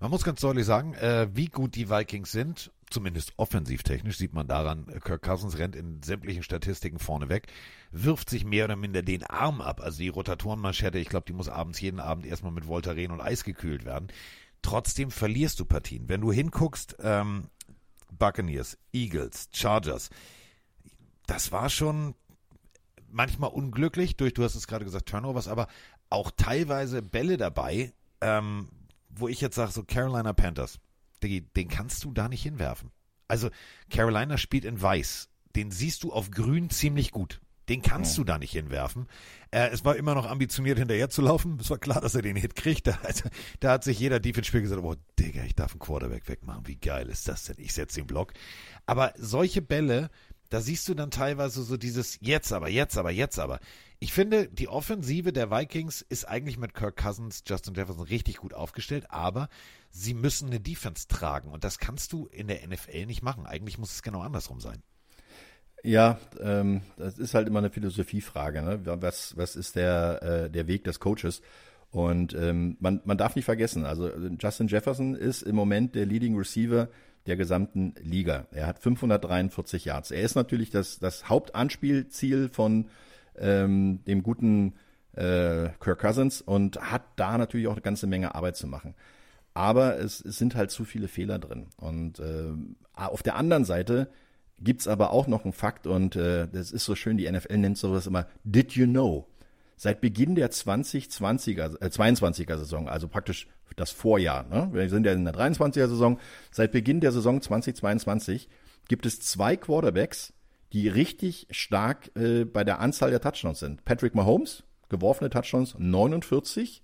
Man muss ganz deutlich sagen, äh, wie gut die Vikings sind, zumindest offensivtechnisch, sieht man daran, Kirk Cousins rennt in sämtlichen Statistiken vorne weg, wirft sich mehr oder minder den Arm ab. Also die Rotatorenmanschette, ich glaube, die muss abends jeden Abend erstmal mit Voltaren und Eis gekühlt werden. Trotzdem verlierst du Partien. Wenn du hinguckst, ähm, Buccaneers, Eagles, Chargers, das war schon manchmal unglücklich durch, du hast es gerade gesagt, Turnovers, aber auch teilweise Bälle dabei, ähm, wo ich jetzt sage, so Carolina Panthers, den, den kannst du da nicht hinwerfen. Also Carolina spielt in weiß. Den siehst du auf grün ziemlich gut. Den kannst ja. du da nicht hinwerfen. Äh, es war immer noch ambitioniert, hinterher zu laufen. Es war klar, dass er den Hit kriegt. Da, also, da hat sich jeder Defense-Spiel gesagt, oh, Digga, ich darf einen Quarterback wegmachen. Wie geil ist das denn? Ich setze den Block. Aber solche Bälle, da siehst du dann teilweise so dieses jetzt aber, jetzt aber, jetzt aber. Ich finde, die Offensive der Vikings ist eigentlich mit Kirk Cousins, Justin Jefferson richtig gut aufgestellt, aber sie müssen eine Defense tragen und das kannst du in der NFL nicht machen. Eigentlich muss es genau andersrum sein. Ja, ähm, das ist halt immer eine Philosophiefrage. Ne? Was, was ist der, äh, der Weg des Coaches? Und ähm, man, man darf nicht vergessen, also Justin Jefferson ist im Moment der Leading Receiver der gesamten Liga. Er hat 543 Yards. Er ist natürlich das, das Hauptanspielziel von ähm, dem guten äh, Kirk Cousins und hat da natürlich auch eine ganze Menge Arbeit zu machen. Aber es, es sind halt zu viele Fehler drin. Und äh, auf der anderen Seite gibt's aber auch noch einen Fakt und äh, das ist so schön, die NFL nennt sowas immer Did you know? Seit Beginn der 2020er, äh, 22er Saison, also praktisch das Vorjahr, ne? wir sind ja in der 23er Saison, seit Beginn der Saison 2022 gibt es zwei Quarterbacks, die richtig stark äh, bei der Anzahl der Touchdowns sind. Patrick Mahomes, geworfene Touchdowns 49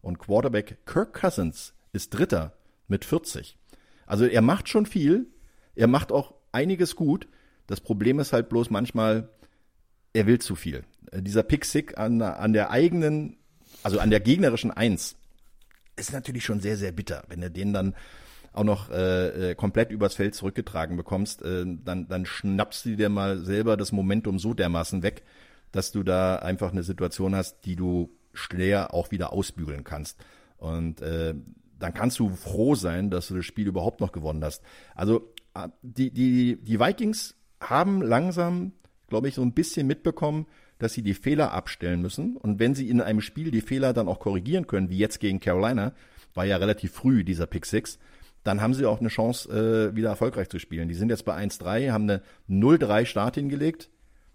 und Quarterback Kirk Cousins ist Dritter mit 40. Also er macht schon viel, er macht auch einiges gut. Das Problem ist halt bloß manchmal, er will zu viel. Äh, dieser Pick-Sick an, an der eigenen, also an der gegnerischen Eins, ist natürlich schon sehr, sehr bitter. Wenn er den dann auch noch äh, äh, komplett übers Feld zurückgetragen bekommst, äh, dann, dann schnappst du dir mal selber das Momentum so dermaßen weg, dass du da einfach eine Situation hast, die du schwer auch wieder ausbügeln kannst. Und äh, dann kannst du froh sein, dass du das Spiel überhaupt noch gewonnen hast. Also äh, die, die, die Vikings haben langsam, glaube ich, so ein bisschen mitbekommen, dass sie die Fehler abstellen müssen. Und wenn sie in einem Spiel die Fehler dann auch korrigieren können, wie jetzt gegen Carolina, war ja relativ früh dieser Pick 6, dann haben sie auch eine Chance, äh, wieder erfolgreich zu spielen. Die sind jetzt bei 1-3, haben eine 0-3 Start hingelegt.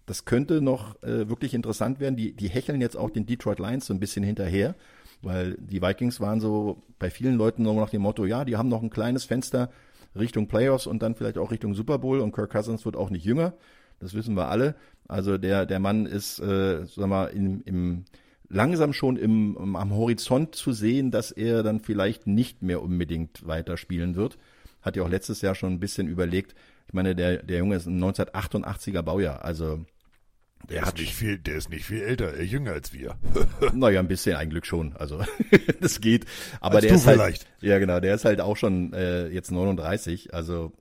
Das könnte noch äh, wirklich interessant werden. Die, die hecheln jetzt auch den Detroit Lions so ein bisschen hinterher, weil die Vikings waren so bei vielen Leuten nur nach dem Motto, ja, die haben noch ein kleines Fenster Richtung Playoffs und dann vielleicht auch Richtung Super Bowl und Kirk Cousins wird auch nicht jünger. Das wissen wir alle. Also der, der Mann ist, äh, sag mal, im, im langsam schon im, im, am Horizont zu sehen, dass er dann vielleicht nicht mehr unbedingt weiterspielen wird. Hat ja auch letztes Jahr schon ein bisschen überlegt. Ich meine, der, der Junge ist ein 1988er Baujahr, also der, der hat nicht viel, der ist nicht viel älter, äh, jünger als wir. naja, ein bisschen ein Glück schon. Also das geht. Aber als der ist halt, vielleicht. ja genau, der ist halt auch schon äh, jetzt 39. Also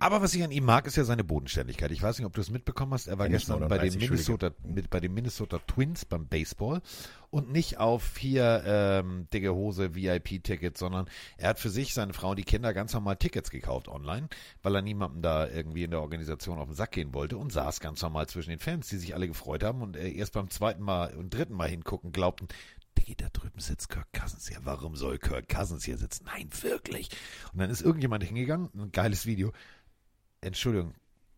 aber was ich an ihm mag, ist ja seine Bodenständigkeit. Ich weiß nicht, ob du es mitbekommen hast. Er war gestern bei den, Minnesota, mit, bei den Minnesota Twins beim Baseball und nicht auf hier ähm, dicke Hose VIP-Tickets, sondern er hat für sich, seine Frau und die Kinder ganz normal Tickets gekauft online, weil er niemandem da irgendwie in der Organisation auf den Sack gehen wollte und saß ganz normal zwischen den Fans, die sich alle gefreut haben und äh, erst beim zweiten Mal und dritten Mal hingucken glaubten, da drüben sitzt Kirk Cousins. Ja, warum soll Kirk Cousins hier sitzen? Nein, wirklich. Und dann ist irgendjemand hingegangen, ein geiles Video, Entschuldigung,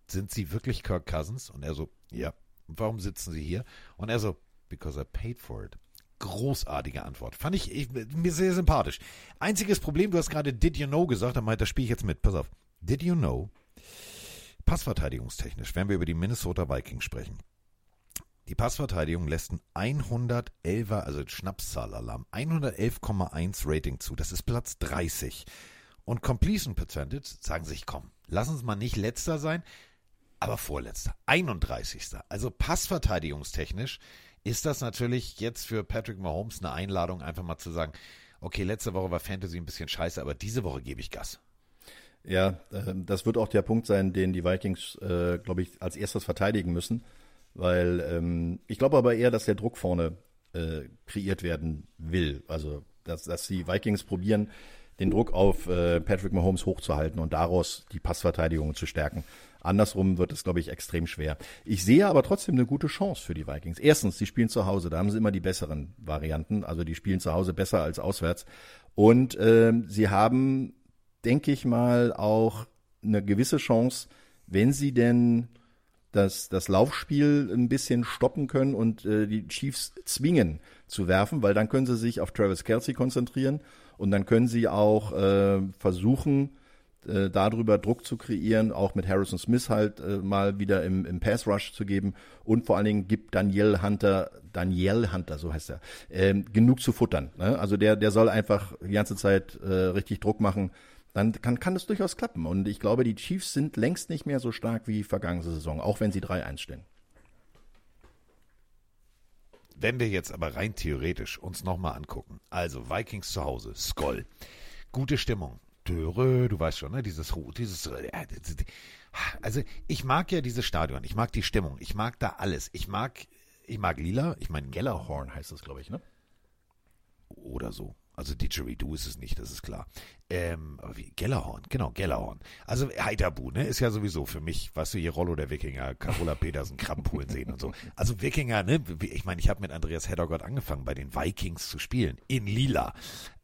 sind Sie wirklich Kirk Cousins? Und er so, ja. Warum sitzen Sie hier? Und er so, because I paid for it. Großartige Antwort. Fand ich, ich mir sehr sympathisch. Einziges Problem, du hast gerade Did you know gesagt, da meint, das spiele ich jetzt mit. Pass auf. Did you know? Passverteidigungstechnisch, wenn wir über die Minnesota Vikings sprechen. Die Passverteidigung lässt ein 111er, also Schnapszahlalarm, 111,1 Rating zu. Das ist Platz 30. Und Completion Percentage sagen sich, komm, lass uns mal nicht letzter sein, aber vorletzter, 31. Also passverteidigungstechnisch ist das natürlich jetzt für Patrick Mahomes eine Einladung, einfach mal zu sagen, okay, letzte Woche war Fantasy ein bisschen scheiße, aber diese Woche gebe ich Gas. Ja, ähm, das wird auch der Punkt sein, den die Vikings, äh, glaube ich, als erstes verteidigen müssen, weil ähm, ich glaube aber eher, dass der Druck vorne äh, kreiert werden will. Also, dass, dass die Vikings probieren, den Druck auf äh, Patrick Mahomes hochzuhalten und daraus die Passverteidigung zu stärken. Andersrum wird es, glaube ich, extrem schwer. Ich sehe aber trotzdem eine gute Chance für die Vikings. Erstens, sie spielen zu Hause, da haben sie immer die besseren Varianten. Also die spielen zu Hause besser als auswärts. Und äh, sie haben, denke ich mal, auch eine gewisse Chance, wenn sie denn das, das Laufspiel ein bisschen stoppen können und äh, die Chiefs zwingen zu werfen, weil dann können sie sich auf Travis Kelsey konzentrieren und dann können sie auch äh, versuchen, äh, darüber Druck zu kreieren, auch mit Harrison Smith halt äh, mal wieder im, im Pass Rush zu geben und vor allen Dingen gibt Daniel Hunter, Daniel Hunter, so heißt er, ähm, genug zu futtern. Ne? Also der, der soll einfach die ganze Zeit äh, richtig Druck machen. Dann kann, kann das durchaus klappen. Und ich glaube, die Chiefs sind längst nicht mehr so stark wie vergangene Saison, auch wenn sie 3-1 stehen. Wenn wir jetzt aber rein theoretisch uns nochmal angucken, also Vikings zu Hause, Skoll, gute Stimmung, Döre, du weißt schon, ne? Dieses, dieses, also ich mag ja dieses Stadion, ich mag die Stimmung, ich mag da alles, ich mag, ich mag Lila, ich meine Gellerhorn heißt das, glaube ich, ne? Oder so. Also Didgeridoo ist es nicht, das ist klar. Ähm, wie, Gellerhorn, genau, Gellerhorn. Also Heiterbu, ne, ist ja sowieso für mich, weißt du, hier Rollo der Wikinger, Carola Petersen, Krabbenpoolen sehen und so. Also Wikinger, ne, ich meine, ich habe mit Andreas Heddergott angefangen, bei den Vikings zu spielen, in Lila.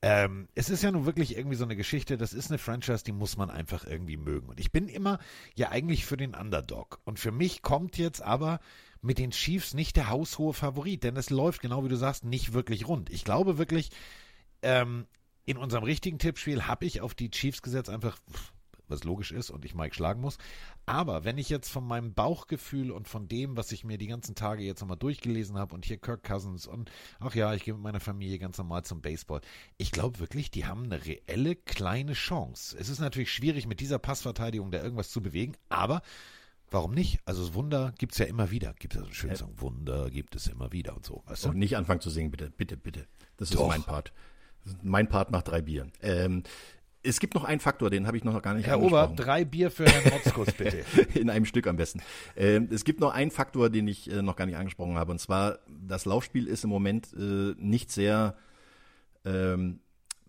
Ähm, es ist ja nun wirklich irgendwie so eine Geschichte, das ist eine Franchise, die muss man einfach irgendwie mögen. Und ich bin immer ja eigentlich für den Underdog. Und für mich kommt jetzt aber mit den Chiefs nicht der haushohe Favorit, denn es läuft, genau wie du sagst, nicht wirklich rund. Ich glaube wirklich, ähm, in unserem richtigen Tippspiel habe ich auf die Chiefs gesetzt, einfach was logisch ist und ich Mike schlagen muss. Aber wenn ich jetzt von meinem Bauchgefühl und von dem, was ich mir die ganzen Tage jetzt nochmal durchgelesen habe und hier Kirk Cousins und ach ja, ich gehe mit meiner Familie ganz normal zum Baseball. Ich glaube wirklich, die haben eine reelle kleine Chance. Es ist natürlich schwierig, mit dieser Passverteidigung da irgendwas zu bewegen, aber Warum nicht? Also Wunder gibt es ja immer wieder. Gibt es ja so einen schönen Song, Wunder gibt es immer wieder und so. Weißt du? Und nicht anfangen zu singen, bitte, bitte, bitte. Das ist Doch. mein Part. Mein Part nach drei Bieren. Ähm, es gibt noch einen Faktor, den habe ich noch gar nicht Herr. Ober, drei Bier für Herrn Motzkus, bitte. In einem Stück am besten. Ähm, es gibt noch einen Faktor, den ich äh, noch gar nicht angesprochen habe. Und zwar, das Laufspiel ist im Moment äh, nicht sehr ähm,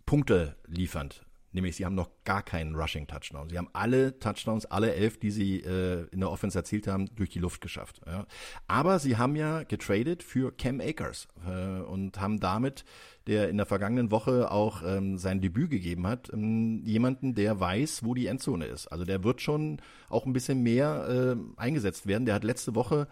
Punkte liefernd. Nämlich, sie haben noch gar keinen Rushing-Touchdown. Sie haben alle Touchdowns, alle elf, die sie äh, in der Offense erzielt haben, durch die Luft geschafft. Ja. Aber sie haben ja getradet für Cam Akers äh, und haben damit, der in der vergangenen Woche auch ähm, sein Debüt gegeben hat, ähm, jemanden, der weiß, wo die Endzone ist. Also der wird schon auch ein bisschen mehr äh, eingesetzt werden. Der hat letzte Woche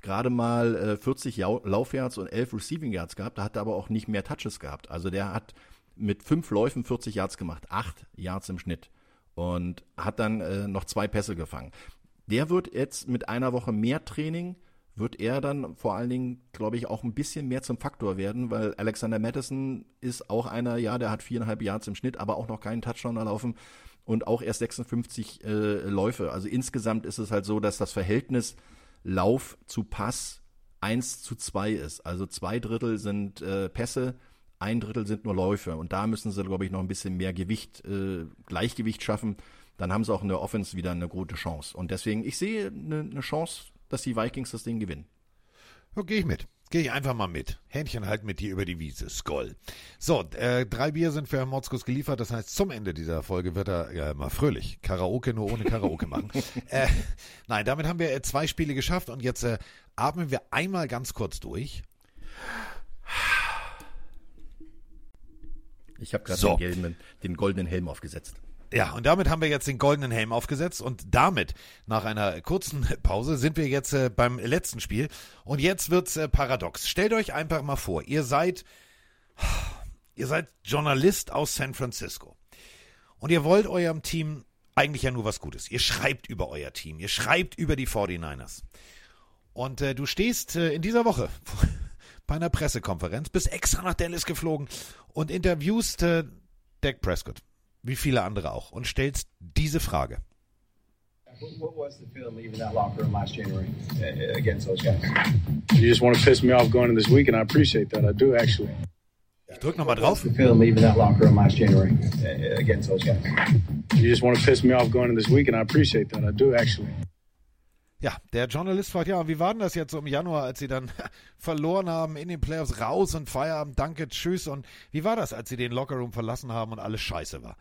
gerade mal äh, 40 Laufyards und 11 Receiving Yards gehabt, da hat er aber auch nicht mehr Touches gehabt. Also der hat mit fünf Läufen 40 Yards gemacht, acht Yards im Schnitt und hat dann äh, noch zwei Pässe gefangen. Der wird jetzt mit einer Woche mehr Training, wird er dann vor allen Dingen, glaube ich, auch ein bisschen mehr zum Faktor werden, weil Alexander Madison ist auch einer, ja, der hat viereinhalb Yards im Schnitt, aber auch noch keinen Touchdown erlaufen und auch erst 56 äh, Läufe. Also insgesamt ist es halt so, dass das Verhältnis Lauf zu Pass 1 zu 2 ist. Also zwei Drittel sind äh, Pässe, ein Drittel sind nur Läufe. Und da müssen sie, glaube ich, noch ein bisschen mehr Gewicht, äh, Gleichgewicht schaffen. Dann haben sie auch in der Offense wieder eine gute Chance. Und deswegen, ich sehe eine, eine Chance, dass die Vikings das Ding gewinnen. Ja, gehe ich mit. Gehe ich einfach mal mit. Händchen halt mit dir über die Wiese. Skoll. So, äh, drei Bier sind für Herrn Motzkus geliefert. Das heißt, zum Ende dieser Folge wird er ja mal fröhlich. Karaoke nur ohne Karaoke machen. äh, nein, damit haben wir äh, zwei Spiele geschafft und jetzt äh, atmen wir einmal ganz kurz durch. Ich habe gerade so. den, den goldenen Helm aufgesetzt. Ja, und damit haben wir jetzt den goldenen Helm aufgesetzt und damit, nach einer kurzen Pause, sind wir jetzt äh, beim letzten Spiel. Und jetzt wird's äh, paradox. Stellt euch einfach mal vor, ihr seid, ihr seid Journalist aus San Francisco. Und ihr wollt eurem Team eigentlich ja nur was Gutes. Ihr schreibt über euer Team, ihr schreibt über die 49ers. Und äh, du stehst äh, in dieser Woche bei einer Pressekonferenz, bist extra nach Dallas geflogen und interviewst äh, Dak Prescott, wie viele andere auch, und stellst diese Frage. What was the feeling leaving that locker room last January uh, against those guys? You just want to piss me off going in this week, and I appreciate that. I do actually. Ich drück nochmal drauf. The feeling leaving that locker room last January against those guys. You just want to piss me off going in this week, and I appreciate that. I do actually. Ja, der Journalist fragt, ja, wie war denn das jetzt so im Januar, als sie dann verloren haben in den Playoffs, raus und Feierabend, danke, tschüss. Und wie war das, als sie den Lockerroom verlassen haben und alles scheiße war?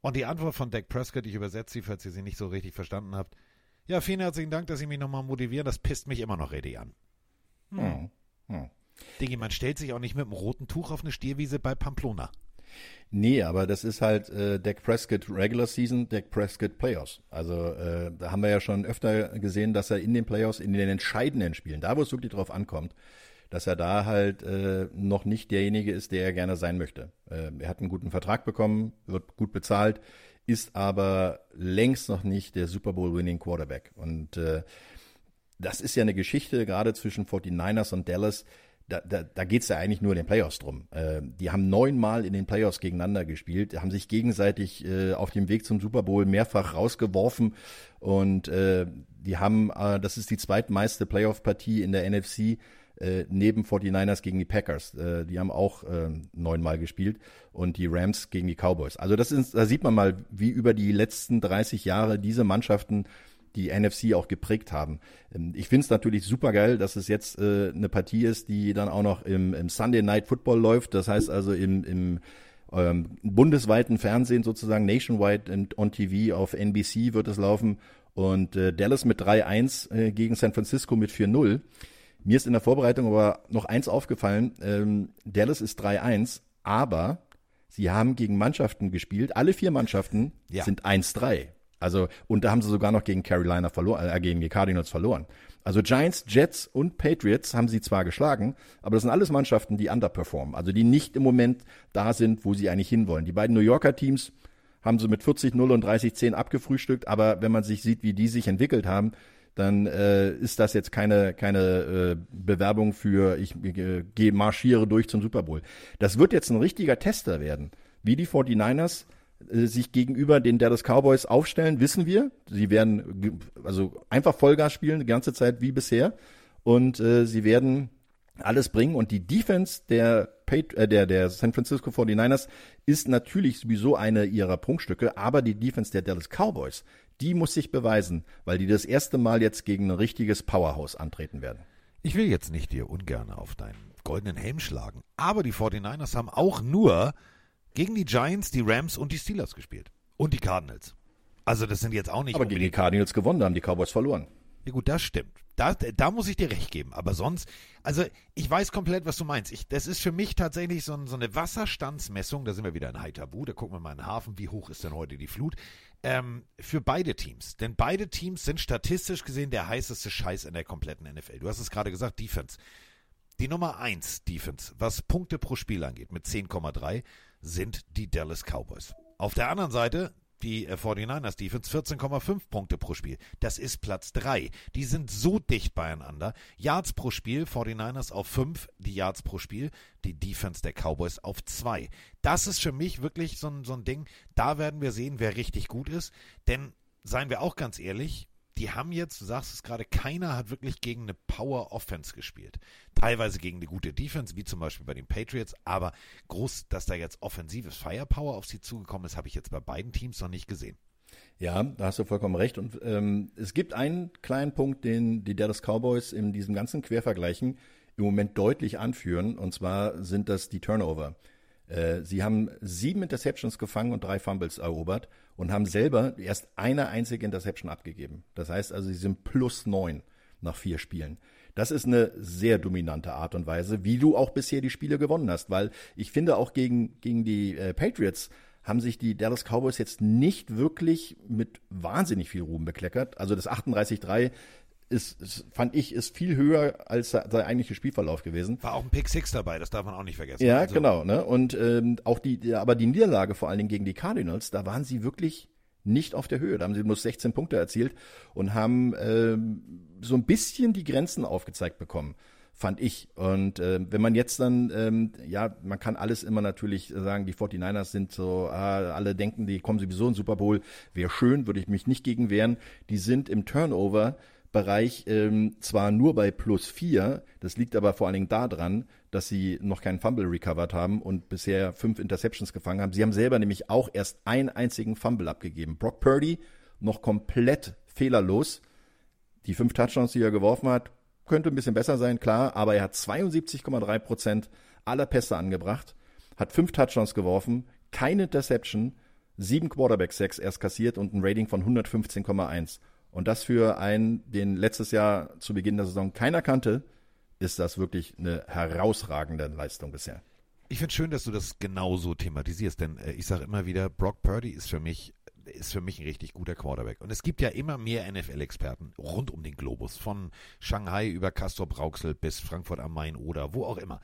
Und die Antwort von Dak Prescott, ich übersetze sie, falls ihr sie nicht so richtig verstanden habt. Ja, vielen herzlichen Dank, dass Sie mich nochmal motivieren. Das pisst mich immer noch richtig an. Hm. Hm. Diggi, man stellt sich auch nicht mit einem roten Tuch auf eine Stierwiese bei Pamplona. Nee, aber das ist halt äh, Dak Prescott Regular Season, Dak Prescott Playoffs. Also äh, da haben wir ja schon öfter gesehen, dass er in den Playoffs, in den entscheidenden Spielen, da wo es wirklich drauf ankommt, dass er da halt äh, noch nicht derjenige ist, der er gerne sein möchte. Äh, er hat einen guten Vertrag bekommen, wird gut bezahlt, ist aber längst noch nicht der Super Bowl Winning Quarterback. Und äh, das ist ja eine Geschichte gerade zwischen 49ers und Dallas da, da, da geht es ja eigentlich nur in den Playoffs drum. Äh, die haben neunmal in den Playoffs gegeneinander gespielt, haben sich gegenseitig äh, auf dem Weg zum Super Bowl mehrfach rausgeworfen und äh, die haben, äh, das ist die zweitmeiste Playoff-Partie in der NFC äh, neben 49ers gegen die Packers. Äh, die haben auch äh, neunmal gespielt und die Rams gegen die Cowboys. Also das ist, da sieht man mal, wie über die letzten 30 Jahre diese Mannschaften die NFC auch geprägt haben. Ähm, ich finde es natürlich super geil, dass es jetzt äh, eine Partie ist, die dann auch noch im, im Sunday Night Football läuft. Das heißt also im, im ähm, bundesweiten Fernsehen sozusagen, nationwide on TV auf NBC wird es laufen. Und äh, Dallas mit 3-1 äh, gegen San Francisco mit 4-0. Mir ist in der Vorbereitung aber noch eins aufgefallen. Ähm, Dallas ist 3-1, aber sie haben gegen Mannschaften gespielt. Alle vier Mannschaften ja. sind 1-3. Also, und da haben sie sogar noch gegen Carolina verloren, äh, gegen die Cardinals verloren. Also Giants, Jets und Patriots haben sie zwar geschlagen, aber das sind alles Mannschaften, die underperformen, also die nicht im Moment da sind, wo sie eigentlich hinwollen. Die beiden New Yorker Teams haben sie mit 40-0 und 30-10 abgefrühstückt, aber wenn man sich sieht, wie die sich entwickelt haben, dann äh, ist das jetzt keine, keine äh, Bewerbung für ich äh, gehe marschiere durch zum Super Bowl. Das wird jetzt ein richtiger Tester werden, wie die 49ers äh, sich gegenüber den Dallas Cowboys aufstellen, wissen wir. Sie werden also einfach Vollgas spielen, die ganze Zeit wie bisher. Und äh, sie werden alles bringen. Und die Defense der, äh, der, der San Francisco 49ers ist natürlich sowieso eine ihrer Prunkstücke, aber die Defense der Dallas Cowboys, die muss sich beweisen, weil die das erste Mal jetzt gegen ein richtiges Powerhouse antreten werden. Ich will jetzt nicht dir ungern auf deinen goldenen Helm schlagen, aber die 49ers haben auch nur gegen die Giants, die Rams und die Steelers gespielt. Und die Cardinals. Also das sind jetzt auch nicht. Aber gegen die Cardinals gewonnen, haben die Cowboys verloren. Ja gut, das stimmt. Da, da muss ich dir recht geben. Aber sonst, also ich weiß komplett, was du meinst. Ich, das ist für mich tatsächlich so, so eine Wasserstandsmessung. Da sind wir wieder in Haitabu. Da gucken wir mal in den Hafen. Wie hoch ist denn heute die Flut? Ähm, für beide Teams. Denn beide Teams sind statistisch gesehen der heißeste Scheiß in der kompletten NFL. Du hast es gerade gesagt, Defense. Die Nummer 1 Defense, was Punkte pro Spiel angeht, mit 10,3 sind die Dallas Cowboys. Auf der anderen Seite die 49ers äh, Defense 14,5 Punkte pro Spiel. Das ist Platz 3. Die sind so dicht beieinander. Yards pro Spiel, 49ers auf 5, die Yards pro Spiel, die Defense der Cowboys auf 2. Das ist für mich wirklich so ein, so ein Ding, da werden wir sehen, wer richtig gut ist. Denn, seien wir auch ganz ehrlich, die haben jetzt, du sagst es gerade, keiner hat wirklich gegen eine Power Offense gespielt. Teilweise gegen eine gute Defense, wie zum Beispiel bei den Patriots, aber groß, dass da jetzt offensives Firepower auf sie zugekommen ist, habe ich jetzt bei beiden Teams noch nicht gesehen. Ja, da hast du vollkommen recht. Und ähm, es gibt einen kleinen Punkt, den die Dallas Cowboys in diesem ganzen Quervergleichen im Moment deutlich anführen, und zwar sind das die Turnover. Äh, sie haben sieben Interceptions gefangen und drei Fumbles erobert und haben selber erst eine einzige Interception abgegeben. Das heißt also, sie sind plus neun nach vier Spielen. Das ist eine sehr dominante Art und Weise, wie du auch bisher die Spiele gewonnen hast, weil ich finde auch gegen, gegen die äh, Patriots haben sich die Dallas Cowboys jetzt nicht wirklich mit wahnsinnig viel Ruhm bekleckert. Also das 38-3 ist, ist, fand ich, ist viel höher als der eigentliche Spielverlauf gewesen. War auch ein Pick Six dabei, das darf man auch nicht vergessen. Ja, also. genau. Ne? Und ähm, auch die, aber die Niederlage vor allen Dingen gegen die Cardinals, da waren sie wirklich nicht auf der Höhe. Da haben sie nur 16 Punkte erzielt und haben ähm, so ein bisschen die Grenzen aufgezeigt bekommen fand ich. Und äh, wenn man jetzt dann, ähm, ja, man kann alles immer natürlich sagen, die 49ers sind so, ah, alle denken, die kommen sowieso in Super Bowl, wäre schön, würde ich mich nicht gegen wehren. Die sind im Turnover Bereich ähm, zwar nur bei plus vier, das liegt aber vor allen Dingen daran, dass sie noch keinen Fumble recovered haben und bisher fünf Interceptions gefangen haben. Sie haben selber nämlich auch erst einen einzigen Fumble abgegeben. Brock Purdy noch komplett fehlerlos. Die fünf Touchdowns, die er geworfen hat, könnte ein bisschen besser sein, klar, aber er hat 72,3 Prozent aller Pässe angebracht, hat fünf Touchdowns geworfen, keine Interception, sieben Quarterback-Sacks erst kassiert und ein Rating von 115,1. Und das für einen, den letztes Jahr zu Beginn der Saison keiner kannte, ist das wirklich eine herausragende Leistung bisher. Ich finde schön, dass du das genauso thematisierst, denn äh, ich sage immer wieder, Brock Purdy ist für mich ist für mich ein richtig guter Quarterback. Und es gibt ja immer mehr NFL-Experten rund um den Globus, von Shanghai über Castor Brauxel bis Frankfurt am Main oder wo auch immer.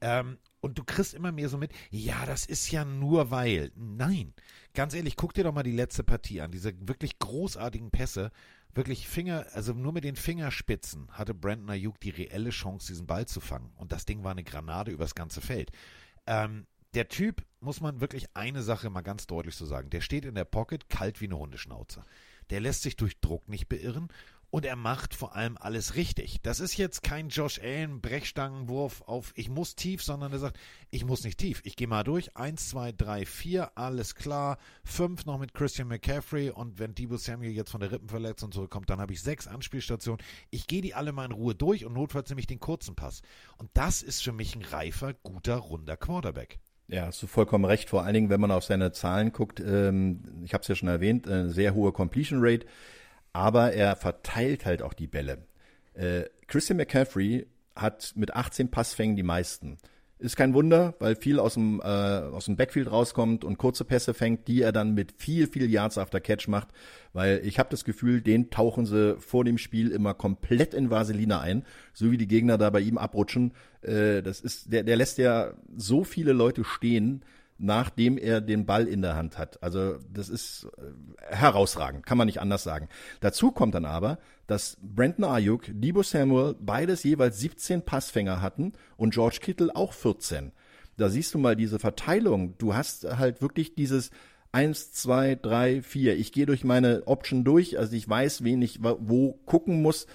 Ähm, und du kriegst immer mehr so mit, ja, das ist ja nur weil. Nein, ganz ehrlich, guck dir doch mal die letzte Partie an, diese wirklich großartigen Pässe. Wirklich Finger, also nur mit den Fingerspitzen hatte Brandon Ayuk die reelle Chance, diesen Ball zu fangen. Und das Ding war eine Granate übers ganze Feld. Ähm, der Typ, muss man wirklich eine Sache mal ganz deutlich so sagen, der steht in der Pocket kalt wie eine Hundeschnauze. Der lässt sich durch Druck nicht beirren und er macht vor allem alles richtig. Das ist jetzt kein Josh Allen Brechstangenwurf auf ich muss tief, sondern er sagt, ich muss nicht tief. Ich gehe mal durch. Eins, zwei, drei, vier, alles klar. Fünf noch mit Christian McCaffrey und wenn Debo Samuel jetzt von der Rippenverletzung zurückkommt, dann habe ich sechs Anspielstationen. Ich gehe die alle mal in Ruhe durch und notfalls nämlich den kurzen Pass. Und das ist für mich ein reifer, guter, runder Quarterback. Ja, hast du vollkommen recht. Vor allen Dingen, wenn man auf seine Zahlen guckt, ähm, ich habe es ja schon erwähnt, eine sehr hohe Completion Rate aber er verteilt halt auch die Bälle. Äh, Christian McCaffrey hat mit 18 Passfängen die meisten. Ist kein Wunder, weil viel aus dem, äh, aus dem Backfield rauskommt und kurze Pässe fängt, die er dann mit viel, viel Yards after Catch macht. Weil ich habe das Gefühl, den tauchen sie vor dem Spiel immer komplett in Vaseline ein, so wie die Gegner da bei ihm abrutschen. Äh, das ist, der, der lässt ja so viele Leute stehen, nachdem er den Ball in der Hand hat. Also das ist äh, herausragend, kann man nicht anders sagen. Dazu kommt dann aber, dass Brandon Ayuk, Debo Samuel beides jeweils 17 Passfänger hatten und George Kittle auch 14. Da siehst du mal diese Verteilung. Du hast halt wirklich dieses eins, zwei, drei, vier. Ich gehe durch meine Option durch, also ich weiß, wen ich wo gucken muss.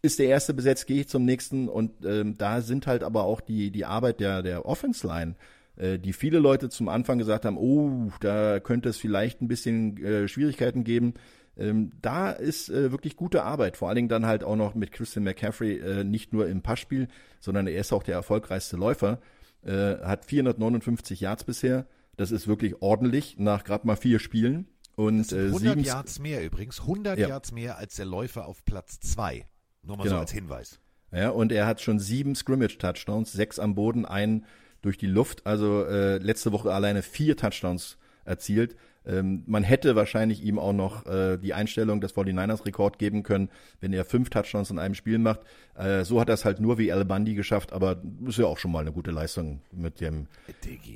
Ist der erste besetzt, gehe ich zum nächsten und ähm, da sind halt aber auch die die Arbeit der der Offense Line äh, die viele Leute zum Anfang gesagt haben, oh, da könnte es vielleicht ein bisschen äh, Schwierigkeiten geben. Ähm, da ist äh, wirklich gute Arbeit, vor allen Dingen dann halt auch noch mit Christian McCaffrey, äh, nicht nur im Passspiel, sondern er ist auch der erfolgreichste Läufer, äh, hat 459 Yards bisher. Das ist wirklich ordentlich nach gerade mal vier Spielen. Und, das 100 Yards mehr übrigens, 100 ja. Yards mehr als der Läufer auf Platz zwei. Nur mal genau. so als Hinweis. Ja, und er hat schon sieben Scrimmage-Touchdowns, sechs am Boden, einen durch die Luft. Also äh, letzte Woche alleine vier Touchdowns erzielt. Ähm, man hätte wahrscheinlich ihm auch noch äh, die Einstellung des 49ers-Rekord geben können, wenn er fünf Touchdowns in einem Spiel macht. Äh, so hat er es halt nur wie Al Bundy geschafft, aber ist ja auch schon mal eine gute Leistung mit dem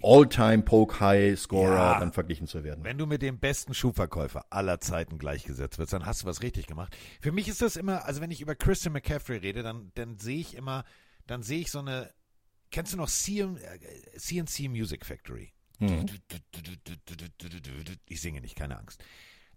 All-Time Poke-High-Scorer ja, dann verglichen zu werden. Wenn du mit dem besten Schuhverkäufer aller Zeiten gleichgesetzt wirst, dann hast du was richtig gemacht. Für mich ist das immer, also wenn ich über Christian McCaffrey rede, dann, dann sehe ich immer, dann sehe ich so eine Kennst du noch CNC äh, Music Factory? Mhm. Ich singe nicht, keine Angst.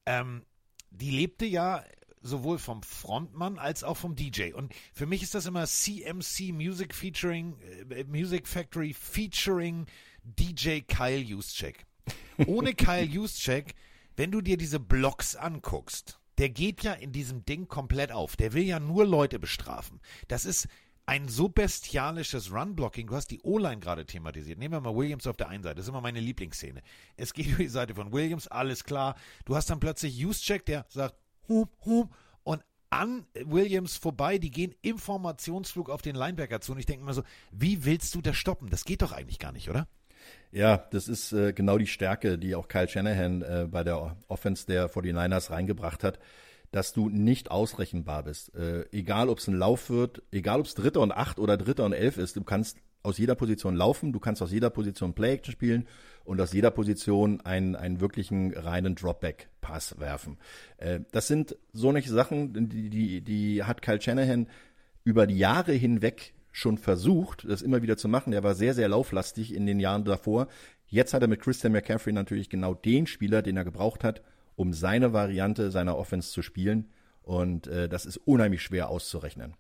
Ähm, die lebte ja sowohl vom Frontmann als auch vom DJ. Und für mich ist das immer CMC Music Featuring, äh, Music Factory featuring DJ Kyle Juszczyk. Ohne Kyle Juszczyk, wenn du dir diese Blocks anguckst, der geht ja in diesem Ding komplett auf. Der will ja nur Leute bestrafen. Das ist ein so bestialisches Run-Blocking. Du hast die O-Line gerade thematisiert. Nehmen wir mal Williams auf der einen Seite. Das ist immer meine Lieblingsszene. Es geht über die Seite von Williams, alles klar. Du hast dann plötzlich Juszczyk, der sagt, hum, hum, und an Williams vorbei, die gehen im Formationsflug auf den Linebacker zu. Und ich denke mir so, wie willst du das stoppen? Das geht doch eigentlich gar nicht, oder? Ja, das ist äh, genau die Stärke, die auch Kyle Shanahan äh, bei der Offense der 49ers reingebracht hat dass du nicht ausrechenbar bist. Äh, egal, ob es ein Lauf wird, egal, ob es Dritter und Acht oder Dritter und Elf ist, du kannst aus jeder Position laufen, du kannst aus jeder Position Play-Action spielen und aus jeder Position einen, einen wirklichen reinen Dropback-Pass werfen. Äh, das sind so solche Sachen, die, die, die hat Kyle Shanahan über die Jahre hinweg schon versucht, das immer wieder zu machen. Er war sehr, sehr lauflastig in den Jahren davor. Jetzt hat er mit Christian McCaffrey natürlich genau den Spieler, den er gebraucht hat, um seine Variante seiner Offense zu spielen. Und äh, das ist unheimlich schwer auszurechnen.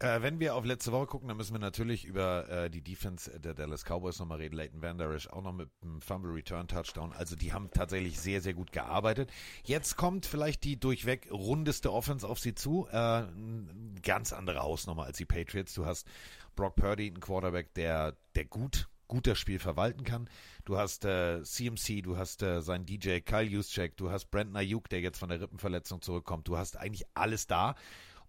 Äh, wenn wir auf letzte Woche gucken, dann müssen wir natürlich über äh, die Defense der Dallas Cowboys nochmal reden. Leighton Van Der Esch auch noch mit einem Fumble Return Touchdown. Also die haben tatsächlich sehr, sehr gut gearbeitet. Jetzt kommt vielleicht die durchweg rundeste Offense auf sie zu. Äh, ganz andere Hausnummer als die Patriots. Du hast Brock Purdy, ein Quarterback, der, der gut gut das Spiel verwalten kann. Du hast äh, CMC, du hast äh, seinen DJ Kyle Juszczyk, du hast Brandon Ayuk, der jetzt von der Rippenverletzung zurückkommt. Du hast eigentlich alles da.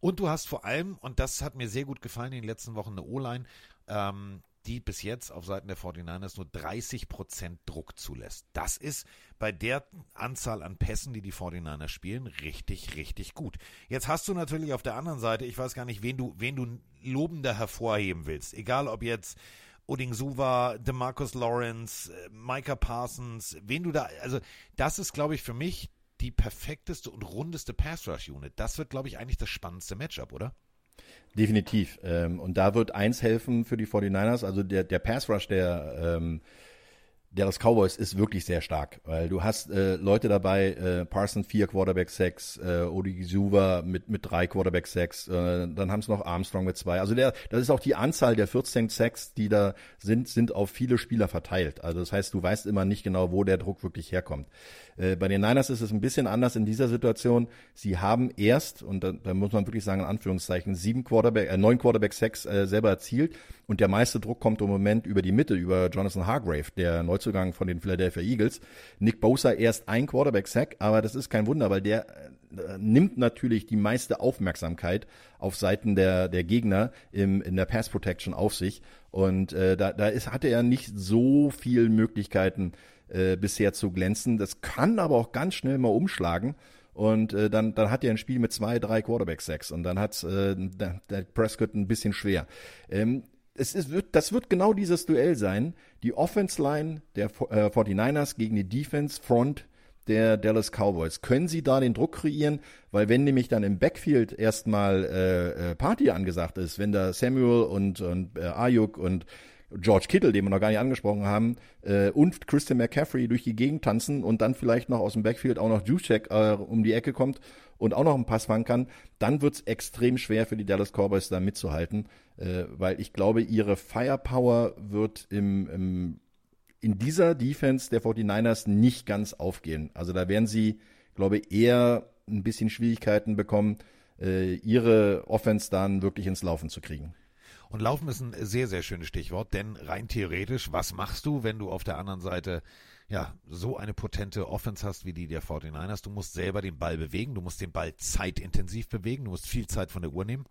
Und du hast vor allem, und das hat mir sehr gut gefallen in den letzten Wochen, eine O-Line, ähm, die bis jetzt auf Seiten der 49ers nur 30% Druck zulässt. Das ist bei der Anzahl an Pässen, die die 49ers spielen, richtig, richtig gut. Jetzt hast du natürlich auf der anderen Seite, ich weiß gar nicht, wen du, wen du lobender hervorheben willst. Egal ob jetzt Oding Suva, DeMarcus Lawrence, äh, Micah Parsons, wen du da, also das ist, glaube ich, für mich die perfekteste und rundeste Pass-Rush-Unit. Das wird, glaube ich, eigentlich das spannendste Matchup, oder? Definitiv. Ähm, und da wird eins helfen für die 49ers, also der, der Pass-Rush der ähm, Dallas Cowboys ist wirklich sehr stark, weil du hast äh, Leute dabei, äh, Parson vier Quarterback Sacks, äh, Odigisuva mit mit drei Quarterback Sacks, äh, dann haben es noch Armstrong mit zwei. Also der, das ist auch die Anzahl der 14 Sacks, die da sind, sind auf viele Spieler verteilt. Also das heißt, du weißt immer nicht genau, wo der Druck wirklich herkommt. Äh, bei den Niners ist es ein bisschen anders in dieser Situation. Sie haben erst und da, da muss man wirklich sagen in Anführungszeichen sieben Quarterback, äh, neun Quarterback Sacks äh, selber erzielt und der meiste Druck kommt im Moment über die Mitte über Jonathan Hargrave, der neu Neuzugang von den Philadelphia Eagles. Nick Bosa erst ein Quarterback-Sack, aber das ist kein Wunder, weil der äh, nimmt natürlich die meiste Aufmerksamkeit auf Seiten der, der Gegner im, in der Pass Protection auf sich. Und äh, da, da ist, hatte er nicht so viel Möglichkeiten äh, bisher zu glänzen. Das kann aber auch ganz schnell mal umschlagen. Und äh, dann, dann hat er ein Spiel mit zwei, drei Quarterback-Sacks und dann hat äh, der, Prescott ein bisschen schwer. Ähm, es ist, wird, das wird genau dieses Duell sein. Die Offense Line der äh, 49ers gegen die Defense Front der Dallas Cowboys. Können sie da den Druck kreieren? Weil wenn nämlich dann im Backfield erstmal äh, äh, Party angesagt ist, wenn da Samuel und, und äh, Ayuk und George Kittle, den wir noch gar nicht angesprochen haben, äh, und Christian McCaffrey durch die Gegend tanzen und dann vielleicht noch aus dem Backfield auch noch Juszczyk äh, um die Ecke kommt und auch noch einen Pass fangen kann, dann wird's extrem schwer für die Dallas Cowboys da mitzuhalten, äh, weil ich glaube, ihre Firepower wird im, im in dieser Defense der 49ers nicht ganz aufgehen. Also da werden sie, glaube ich, eher ein bisschen Schwierigkeiten bekommen, äh, ihre Offense dann wirklich ins Laufen zu kriegen. Und Laufen ist ein sehr, sehr schönes Stichwort, denn rein theoretisch, was machst du, wenn du auf der anderen Seite ja so eine potente Offense hast wie die der 49ers? Du musst selber den Ball bewegen, du musst den Ball zeitintensiv bewegen, du musst viel Zeit von der Uhr nehmen.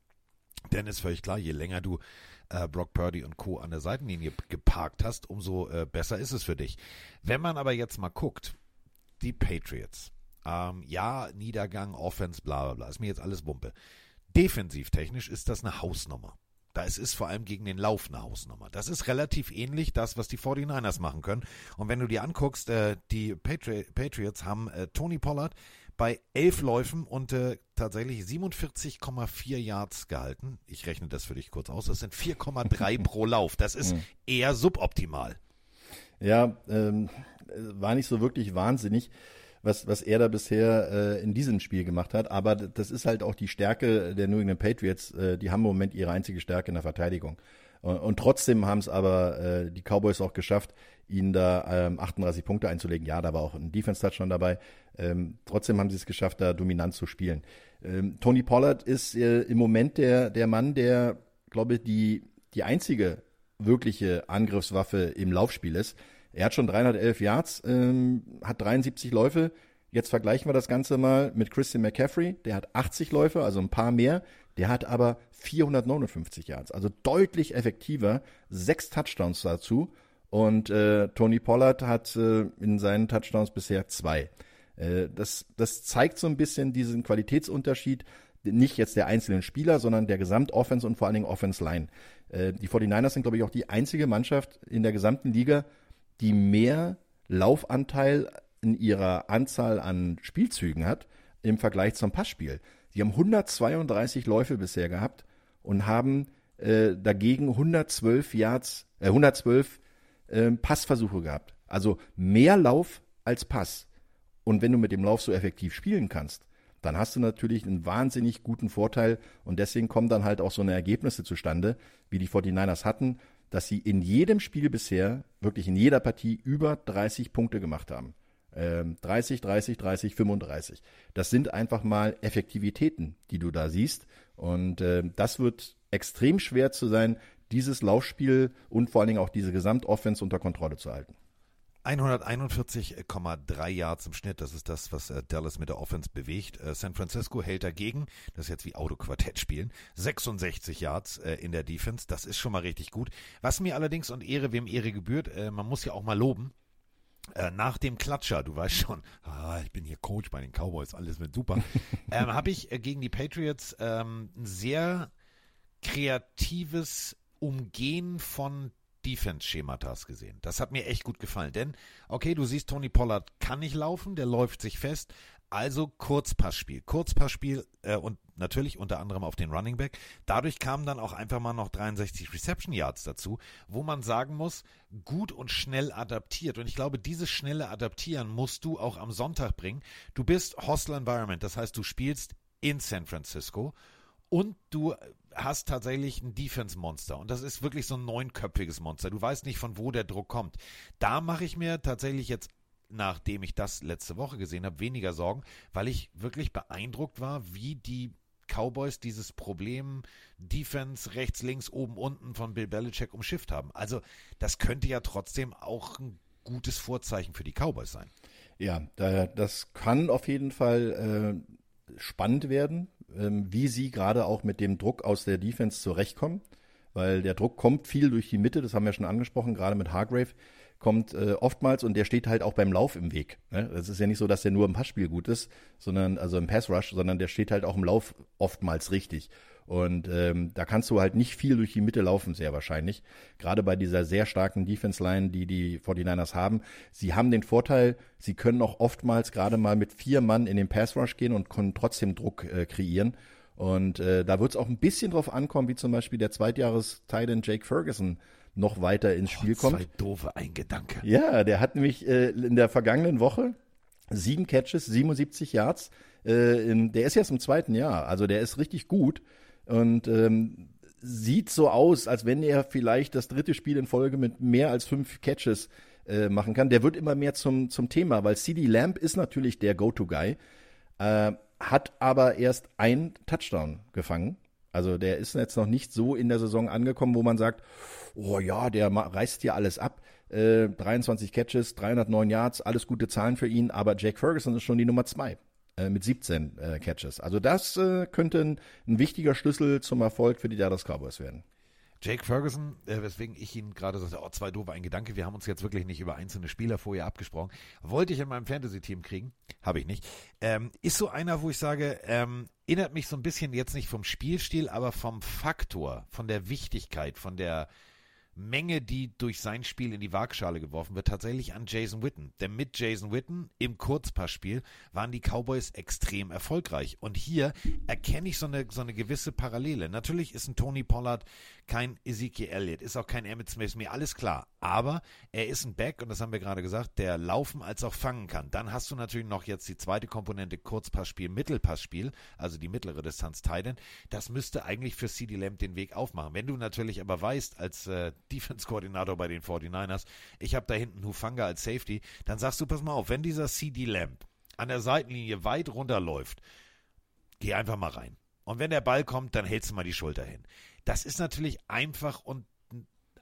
Denn ist völlig klar, je länger du äh, Brock Purdy und Co. an der Seitenlinie geparkt hast, umso äh, besser ist es für dich. Wenn man aber jetzt mal guckt, die Patriots, ähm, ja, Niedergang, Offense, bla bla bla, ist mir jetzt alles Wumpe. Defensivtechnisch ist das eine Hausnummer. Da es ist vor allem gegen den Lauf eine Hausnummer. Das ist relativ ähnlich das, was die 49ers machen können. Und wenn du dir anguckst, äh, die Patri Patriots haben äh, Tony Pollard bei elf Läufen und äh, tatsächlich 47,4 Yards gehalten. Ich rechne das für dich kurz aus. Das sind 4,3 pro Lauf. Das ist eher suboptimal. Ja, ähm, war nicht so wirklich wahnsinnig was, was er da bisher äh, in diesem Spiel gemacht hat. Aber das ist halt auch die Stärke der New England Patriots. Äh, die haben im Moment ihre einzige Stärke in der Verteidigung. Und, und trotzdem haben es aber äh, die Cowboys auch geschafft, ihnen da ähm, 38 Punkte einzulegen. Ja, da war auch ein Defense-Touchdown dabei. Ähm, trotzdem haben sie es geschafft, da dominant zu spielen. Ähm, Tony Pollard ist äh, im Moment der, der Mann, der, glaube ich, die, die einzige wirkliche Angriffswaffe im Laufspiel ist. Er hat schon 311 Yards, ähm, hat 73 Läufe. Jetzt vergleichen wir das Ganze mal mit Christian McCaffrey. Der hat 80 Läufe, also ein paar mehr. Der hat aber 459 Yards, also deutlich effektiver. Sechs Touchdowns dazu. Und äh, Tony Pollard hat äh, in seinen Touchdowns bisher zwei. Äh, das, das zeigt so ein bisschen diesen Qualitätsunterschied, nicht jetzt der einzelnen Spieler, sondern der Gesamtoffense und vor allen Dingen Offense Line. Äh, die 49ers sind, glaube ich, auch die einzige Mannschaft in der gesamten Liga, die mehr Laufanteil in ihrer Anzahl an Spielzügen hat im Vergleich zum Passspiel. Sie haben 132 Läufe bisher gehabt und haben äh, dagegen 112 Yards, äh, 112 äh, Passversuche gehabt. Also mehr Lauf als Pass. Und wenn du mit dem Lauf so effektiv spielen kannst, dann hast du natürlich einen wahnsinnig guten Vorteil und deswegen kommen dann halt auch so eine Ergebnisse zustande, wie die 49ers hatten, dass sie in jedem Spiel bisher, wirklich in jeder Partie über 30 Punkte gemacht haben. 30, 30, 30, 35. Das sind einfach mal Effektivitäten, die du da siehst. Und äh, das wird extrem schwer zu sein, dieses Laufspiel und vor allen Dingen auch diese Gesamtoffense unter Kontrolle zu halten. 141,3 Yards im Schnitt, das ist das, was äh, Dallas mit der Offense bewegt. Äh, San Francisco hält dagegen, das ist jetzt wie Autoquartett spielen, 66 Yards äh, in der Defense, das ist schon mal richtig gut. Was mir allerdings und Ehre wem Ehre gebührt, man muss ja auch mal loben, nach dem Klatscher, du weißt schon, ah, ich bin hier Coach bei den Cowboys, alles mit super, ähm, habe ich gegen die Patriots ähm, ein sehr kreatives Umgehen von Defense-Schematas gesehen. Das hat mir echt gut gefallen. Denn, okay, du siehst, Tony Pollard kann nicht laufen, der läuft sich fest. Also Kurzpassspiel. Kurzpassspiel äh, und natürlich unter anderem auf den Running Back. Dadurch kamen dann auch einfach mal noch 63 Reception Yards dazu, wo man sagen muss, gut und schnell adaptiert. Und ich glaube, dieses schnelle Adaptieren musst du auch am Sonntag bringen. Du bist Hostile Environment, das heißt, du spielst in San Francisco und du hast tatsächlich ein Defense-Monster und das ist wirklich so ein neunköpfiges Monster. Du weißt nicht, von wo der Druck kommt. Da mache ich mir tatsächlich jetzt, nachdem ich das letzte Woche gesehen habe, weniger Sorgen, weil ich wirklich beeindruckt war, wie die Cowboys dieses Problem Defense rechts, links, oben, unten von Bill Belichick umschifft haben. Also das könnte ja trotzdem auch ein gutes Vorzeichen für die Cowboys sein. Ja, das kann auf jeden Fall äh, spannend werden, ähm, wie sie gerade auch mit dem Druck aus der Defense zurechtkommen, weil der Druck kommt viel durch die Mitte, das haben wir schon angesprochen, gerade mit Hargrave kommt äh, oftmals und der steht halt auch beim Lauf im Weg. Ne? Es ist ja nicht so, dass der nur im Passspiel gut ist, sondern also im Pass Rush, sondern der steht halt auch im Lauf oftmals richtig. Und ähm, da kannst du halt nicht viel durch die Mitte laufen, sehr wahrscheinlich. Gerade bei dieser sehr starken Defense-Line, die die 49ers haben. Sie haben den Vorteil, sie können auch oftmals gerade mal mit vier Mann in den Pass-Rush gehen und können trotzdem Druck äh, kreieren. Und äh, da wird es auch ein bisschen drauf ankommen, wie zum Beispiel der Zweitjahres-Titan Jake Ferguson noch weiter ins Spiel oh, kommt. Zwei doofe Eingedanke. Ja, der hat nämlich äh, in der vergangenen Woche sieben Catches, 77 Yards. Äh, in, der ist jetzt im zweiten Jahr, also der ist richtig gut und ähm, sieht so aus, als wenn er vielleicht das dritte Spiel in Folge mit mehr als fünf Catches äh, machen kann. Der wird immer mehr zum, zum Thema, weil CD Lamb ist natürlich der Go-To-Guy, äh, hat aber erst ein Touchdown gefangen. Also der ist jetzt noch nicht so in der Saison angekommen, wo man sagt, oh ja, der reißt hier alles ab. Äh, 23 Catches, 309 Yards, alles gute Zahlen für ihn, aber Jake Ferguson ist schon die Nummer zwei. Äh, mit 17 äh, Catches. Also das äh, könnte ein, ein, wichtiger Schlüssel zum Erfolg für die Dallas Cowboys werden. Jake Ferguson, äh, weswegen ich ihn gerade sagte, oh, zwei doofe, ein Gedanke, wir haben uns jetzt wirklich nicht über einzelne Spieler vorher abgesprochen. Wollte ich in meinem Fantasy-Team kriegen, habe ich nicht. Ähm, ist so einer, wo ich sage, ähm, erinnert mich so ein bisschen jetzt nicht vom Spielstil, aber vom Faktor, von der Wichtigkeit, von der Menge, die durch sein Spiel in die Waagschale geworfen wird, tatsächlich an Jason Witten. Denn mit Jason Witten im Kurzpassspiel waren die Cowboys extrem erfolgreich. Und hier erkenne ich so eine, so eine gewisse Parallele. Natürlich ist ein Tony Pollard kein Ezekiel Elliott, ist auch kein Emmett Smith, mir alles klar. Aber er ist ein Back, und das haben wir gerade gesagt, der laufen als auch fangen kann. Dann hast du natürlich noch jetzt die zweite Komponente Kurzpassspiel, Mittelpassspiel, also die mittlere Distanz Titan. Das müsste eigentlich für CD Lamb den Weg aufmachen. Wenn du natürlich aber weißt, als äh, Defense-Koordinator bei den 49ers, ich habe da hinten Hufanga als Safety, dann sagst du, pass mal auf, wenn dieser CD Lamb an der Seitenlinie weit runterläuft, geh einfach mal rein. Und wenn der Ball kommt, dann hältst du mal die Schulter hin. Das ist natürlich einfach und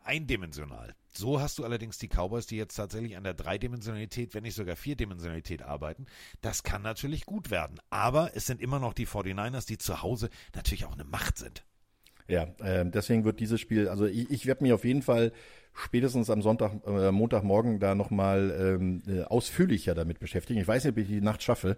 eindimensional. So hast du allerdings die Cowboys, die jetzt tatsächlich an der Dreidimensionalität, wenn nicht sogar Vierdimensionalität arbeiten. Das kann natürlich gut werden. Aber es sind immer noch die 49ers, die zu Hause natürlich auch eine Macht sind. Ja, äh, deswegen wird dieses Spiel, also ich, ich werde mich auf jeden Fall spätestens am Sonntag, äh, Montagmorgen da nochmal ähm, äh, ausführlicher damit beschäftigen. Ich weiß nicht, ob ich die Nacht schaffe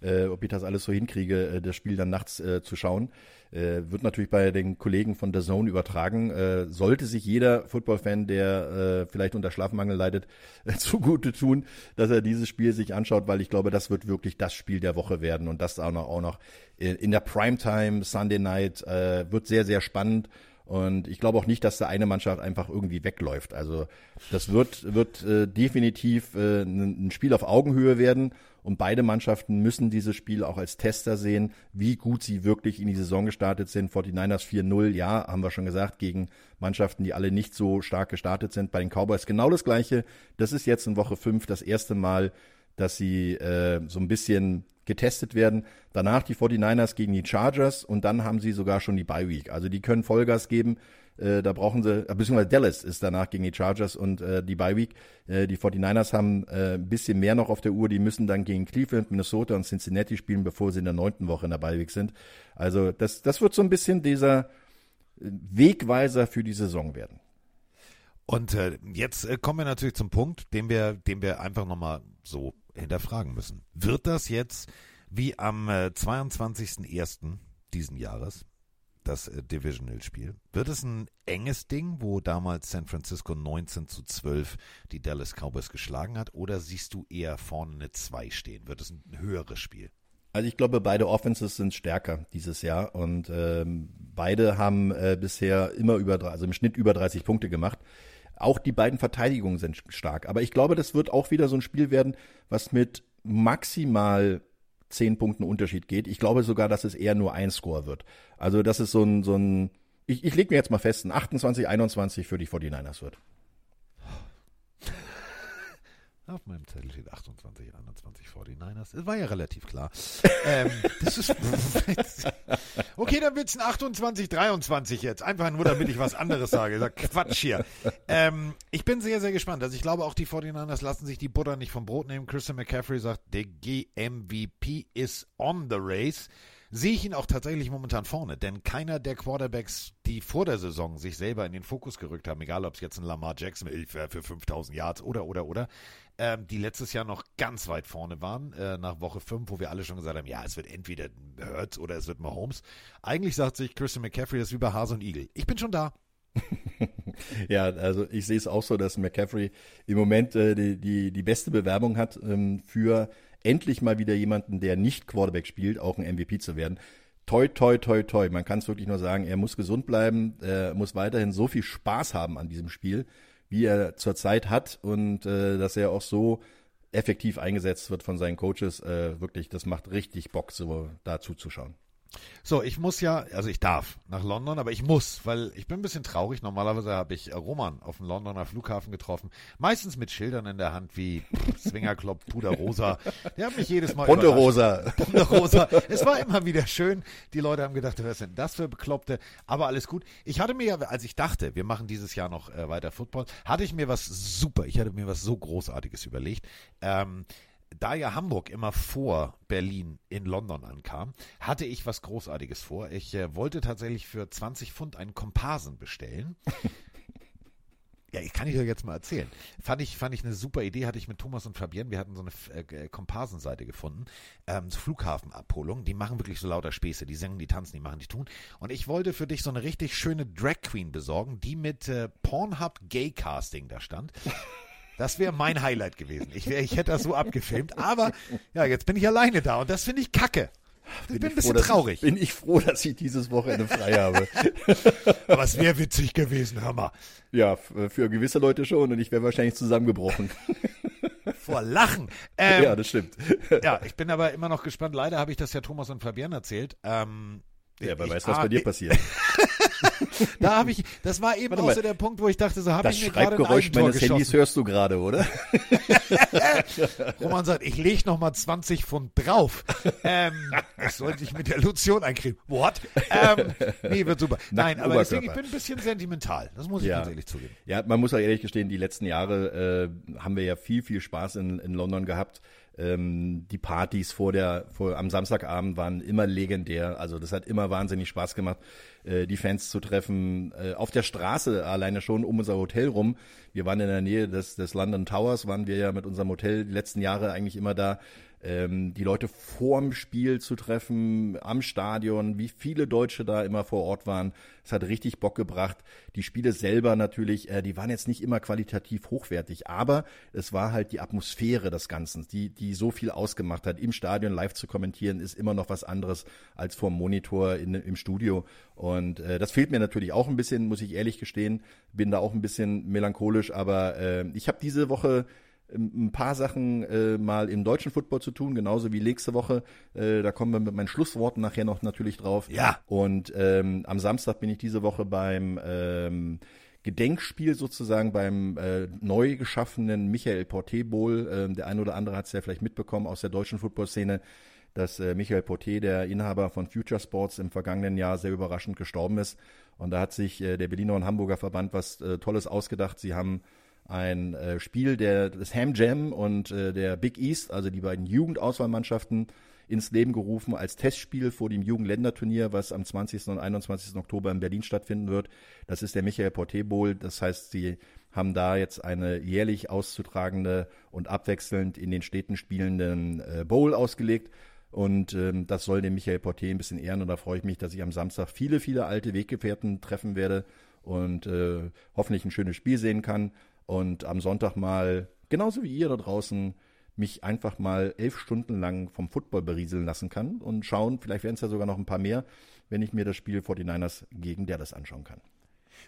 äh, ob ich das alles so hinkriege, äh, das Spiel dann nachts äh, zu schauen. Äh, wird natürlich bei den Kollegen von der Zone übertragen. Äh, sollte sich jeder Football-Fan, der äh, vielleicht unter Schlafmangel leidet, äh, zugute tun, dass er dieses Spiel sich anschaut, weil ich glaube, das wird wirklich das Spiel der Woche werden und das auch noch, auch noch in der Primetime, Sunday Night, äh, wird sehr, sehr spannend. Und ich glaube auch nicht, dass da eine Mannschaft einfach irgendwie wegläuft. Also das wird, wird äh, definitiv äh, ein Spiel auf Augenhöhe werden. Und beide Mannschaften müssen dieses Spiel auch als Tester sehen, wie gut sie wirklich in die Saison gestartet sind. 49ers 4-0, ja, haben wir schon gesagt, gegen Mannschaften, die alle nicht so stark gestartet sind. Bei den Cowboys genau das Gleiche. Das ist jetzt in Woche 5 das erste Mal, dass sie äh, so ein bisschen getestet werden. Danach die 49ers gegen die Chargers und dann haben sie sogar schon die Bye Week. Also die können Vollgas geben. Äh, da brauchen sie, äh, beziehungsweise Dallas ist danach gegen die Chargers und äh, die Bye Week. Äh, die 49ers haben äh, ein bisschen mehr noch auf der Uhr. Die müssen dann gegen Cleveland, Minnesota und Cincinnati spielen, bevor sie in der neunten Woche in der Bye Week sind. Also das, das wird so ein bisschen dieser Wegweiser für die Saison werden. Und äh, jetzt äh, kommen wir natürlich zum Punkt, den wir, den wir einfach nochmal so hinterfragen müssen. Wird das jetzt wie am äh, 22.01. diesen Jahres, das äh, Divisional-Spiel, wird es ein enges Ding, wo damals San Francisco 19 zu 12 die Dallas Cowboys geschlagen hat, oder siehst du eher vorne eine 2 stehen? Wird es ein höheres Spiel? Also ich glaube, beide Offenses sind stärker dieses Jahr und ähm, beide haben äh, bisher immer über, also im Schnitt über 30 Punkte gemacht. Auch die beiden Verteidigungen sind stark. Aber ich glaube, das wird auch wieder so ein Spiel werden, was mit maximal zehn Punkten Unterschied geht. Ich glaube sogar, dass es eher nur ein Score wird. Also, das ist so ein, so ein, ich, ich lege mir jetzt mal fest, ein 28, 21 für die 49ers wird. Auf meinem Zettel steht 28, 21 49ers. Das war ja relativ klar. ähm, das ist okay, dann wird es ein 28, 23 jetzt. Einfach nur, damit ich was anderes sage. Das Quatsch hier. Ähm, ich bin sehr, sehr gespannt. Also ich glaube, auch die 49ers lassen sich die Butter nicht vom Brot nehmen. Christian McCaffrey sagt, der GMVP is on the race sehe ich ihn auch tatsächlich momentan vorne. Denn keiner der Quarterbacks, die vor der Saison sich selber in den Fokus gerückt haben, egal ob es jetzt ein Lamar Jackson für, für 5000 Yards oder, oder, oder, ähm, die letztes Jahr noch ganz weit vorne waren, äh, nach Woche 5, wo wir alle schon gesagt haben, ja, es wird entweder Hurts oder es wird Mahomes. Eigentlich sagt sich Christian McCaffrey, das ist bei Hase und Igel. Ich bin schon da. ja, also ich sehe es auch so, dass McCaffrey im Moment äh, die, die, die beste Bewerbung hat ähm, für endlich mal wieder jemanden, der nicht Quarterback spielt, auch ein MVP zu werden. Toi, toi, toi, toi. Man kann es wirklich nur sagen, er muss gesund bleiben, er muss weiterhin so viel Spaß haben an diesem Spiel, wie er zurzeit hat und äh, dass er auch so effektiv eingesetzt wird von seinen Coaches. Äh, wirklich, das macht richtig Bock, so da zuzuschauen. So, ich muss ja, also ich darf nach London, aber ich muss, weil ich bin ein bisschen traurig. Normalerweise habe ich Roman auf dem Londoner Flughafen getroffen, meistens mit Schildern in der Hand wie Swingerclub, Puder Rosa. Der hat mich jedes Mal Ponte Rosa. Ponte Rosa. Es war immer wieder schön. Die Leute haben gedacht, was sind das für Bekloppte? Aber alles gut. Ich hatte mir ja, als ich dachte, wir machen dieses Jahr noch äh, weiter Football, hatte ich mir was super, ich hatte mir was so Großartiges überlegt. Ähm, da ja Hamburg immer vor Berlin in London ankam, hatte ich was Großartiges vor. Ich äh, wollte tatsächlich für 20 Pfund einen Komparsen bestellen. Ja, ich kann ich dir jetzt mal erzählen. Fand ich, fand ich eine super Idee, hatte ich mit Thomas und Fabienne, wir hatten so eine äh, Komparsenseite gefunden, ähm, Flughafenabholung, die machen wirklich so lauter Späße, die singen, die tanzen, die machen, die tun. Und ich wollte für dich so eine richtig schöne Drag Queen besorgen, die mit äh, Pornhub Gay Casting da stand. Das wäre mein Highlight gewesen. Ich, wär, ich hätte das so abgefilmt. Aber ja, jetzt bin ich alleine da und das finde ich kacke. Ich bin, bin ein bisschen froh, traurig. Ich, bin ich froh, dass ich dieses Wochenende frei habe. Aber es wäre witzig gewesen, mal. Ja, für gewisse Leute schon und ich wäre wahrscheinlich zusammengebrochen. Vor Lachen. Ähm, ja, das stimmt. Ja, ich bin aber immer noch gespannt. Leider habe ich das ja Thomas und Fabian erzählt. Ähm, ja, wer weiß, was ah, bei dir passiert. Da habe ich, das war eben Warte auch mal. so der Punkt, wo ich dachte, so habe ich mir gerade ein Schreibgeräusch Eigentor meines Handys geschossen. hörst du gerade, oder? Roman sagt, ich lege noch mal 20 Pfund drauf. Ähm, das sollte ich mit der Lotion eincremen. What? Ähm, nee, wird super. Nein, Nackten aber deswegen, ich bin ein bisschen sentimental. Das muss ich Ja. ganz ehrlich zugeben. Ja, man muss auch ehrlich gestehen, die letzten Jahre äh, haben wir ja viel, viel Spaß in, in London gehabt. Ähm, die Partys vor der, vor, am Samstagabend waren immer legendär. Also das hat immer wahnsinnig Spaß gemacht, äh, die Fans zu treffen. Äh, auf der Straße alleine schon um unser Hotel rum. Wir waren in der Nähe des, des London Towers, waren wir ja mit unserem Hotel die letzten Jahre eigentlich immer da. Ähm, die Leute vorm Spiel zu treffen, am Stadion, wie viele Deutsche da immer vor Ort waren. Es hat richtig Bock gebracht. Die Spiele selber natürlich, äh, die waren jetzt nicht immer qualitativ hochwertig, aber es war halt die Atmosphäre des Ganzen, die, die so viel ausgemacht hat. Im Stadion live zu kommentieren ist immer noch was anderes als vor dem Monitor in, im Studio. Und äh, das fehlt mir natürlich auch ein bisschen, muss ich ehrlich gestehen. Bin da auch ein bisschen melancholisch, aber äh, ich habe diese Woche ein paar Sachen äh, mal im deutschen Football zu tun, genauso wie nächste Woche. Äh, da kommen wir mit meinen Schlussworten nachher noch natürlich drauf. Ja. Und ähm, am Samstag bin ich diese Woche beim ähm, Gedenkspiel sozusagen beim äh, neu geschaffenen Michael Porté Bowl. Ähm, der eine oder andere hat es ja vielleicht mitbekommen aus der deutschen Football-Szene, dass äh, Michael Porté, der Inhaber von Future Sports, im vergangenen Jahr sehr überraschend gestorben ist. Und da hat sich äh, der Berliner und Hamburger Verband was äh, Tolles ausgedacht. Sie haben ein äh, Spiel der, des Ham Jam und äh, der Big East, also die beiden Jugendauswahlmannschaften, ins Leben gerufen als Testspiel vor dem Jugendländerturnier, was am 20. und 21. Oktober in Berlin stattfinden wird. Das ist der Michael Porté Bowl. Das heißt, sie haben da jetzt eine jährlich auszutragende und abwechselnd in den Städten spielenden äh, Bowl ausgelegt. Und ähm, das soll den Michael Porté ein bisschen ehren. Und da freue ich mich, dass ich am Samstag viele, viele alte Weggefährten treffen werde und äh, hoffentlich ein schönes Spiel sehen kann. Und am Sonntag mal, genauso wie ihr da draußen, mich einfach mal elf Stunden lang vom Football berieseln lassen kann und schauen, vielleicht werden es ja sogar noch ein paar mehr, wenn ich mir das Spiel 49ers gegen Dallas anschauen kann.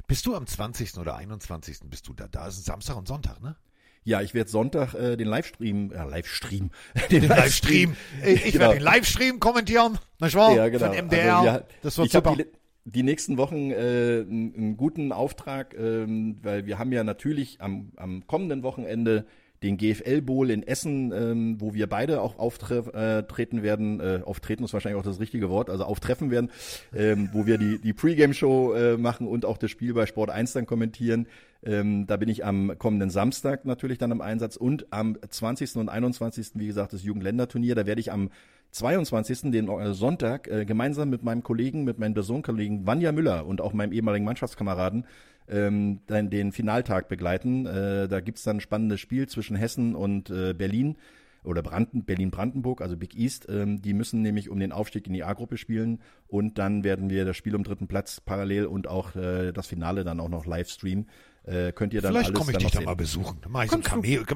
Bist du am 20. oder 21. bist du da? Da ist Samstag und Sonntag, ne? Ja, ich werde Sonntag äh, den Livestream, äh, Livestream, Den Livestream. Ich, ich Genau. werde den Livestream kommentieren, nicht wahr? Ja, genau. Von MDR. Also wir- das wird ich super. die, die nächsten Wochen äh, einen, guten Auftrag, ähm, weil wir haben ja natürlich am, am kommenden Wochenende den GFL Bowl in Essen, ähm, wo wir beide auch auftreten äh, werden. Äh, auftreten ist wahrscheinlich auch das richtige Wort, also auftreffen werden, ähm, wo wir die, die Pre-Game-Show äh, machen und auch das Spiel bei Sport 1 dann kommentieren. Ähm, da bin ich am kommenden Samstag natürlich dann im Einsatz und am 20. und 21. wie gesagt das Jugendländerturnier. Da werde ich am 22. den äh, Sonntag äh, gemeinsam mit meinem Kollegen, mit meinem Personenkollegen Vanja Müller und auch meinem ehemaligen Mannschaftskameraden ähm, dann den Finaltag begleiten. Äh, da gibt's dann ein spannendes Spiel zwischen Hessen und äh, Berlin oder Branden, Berlin-Brandenburg, also Big East. Ähm, die müssen nämlich um den Aufstieg in die A-Gruppe spielen und dann werden wir das Spiel um dritten Platz parallel und auch äh, das Finale dann auch noch live streamen. Äh, könnt ihr dann Vielleicht komme ich dich sehen. mal besuchen. Dann mache ich, so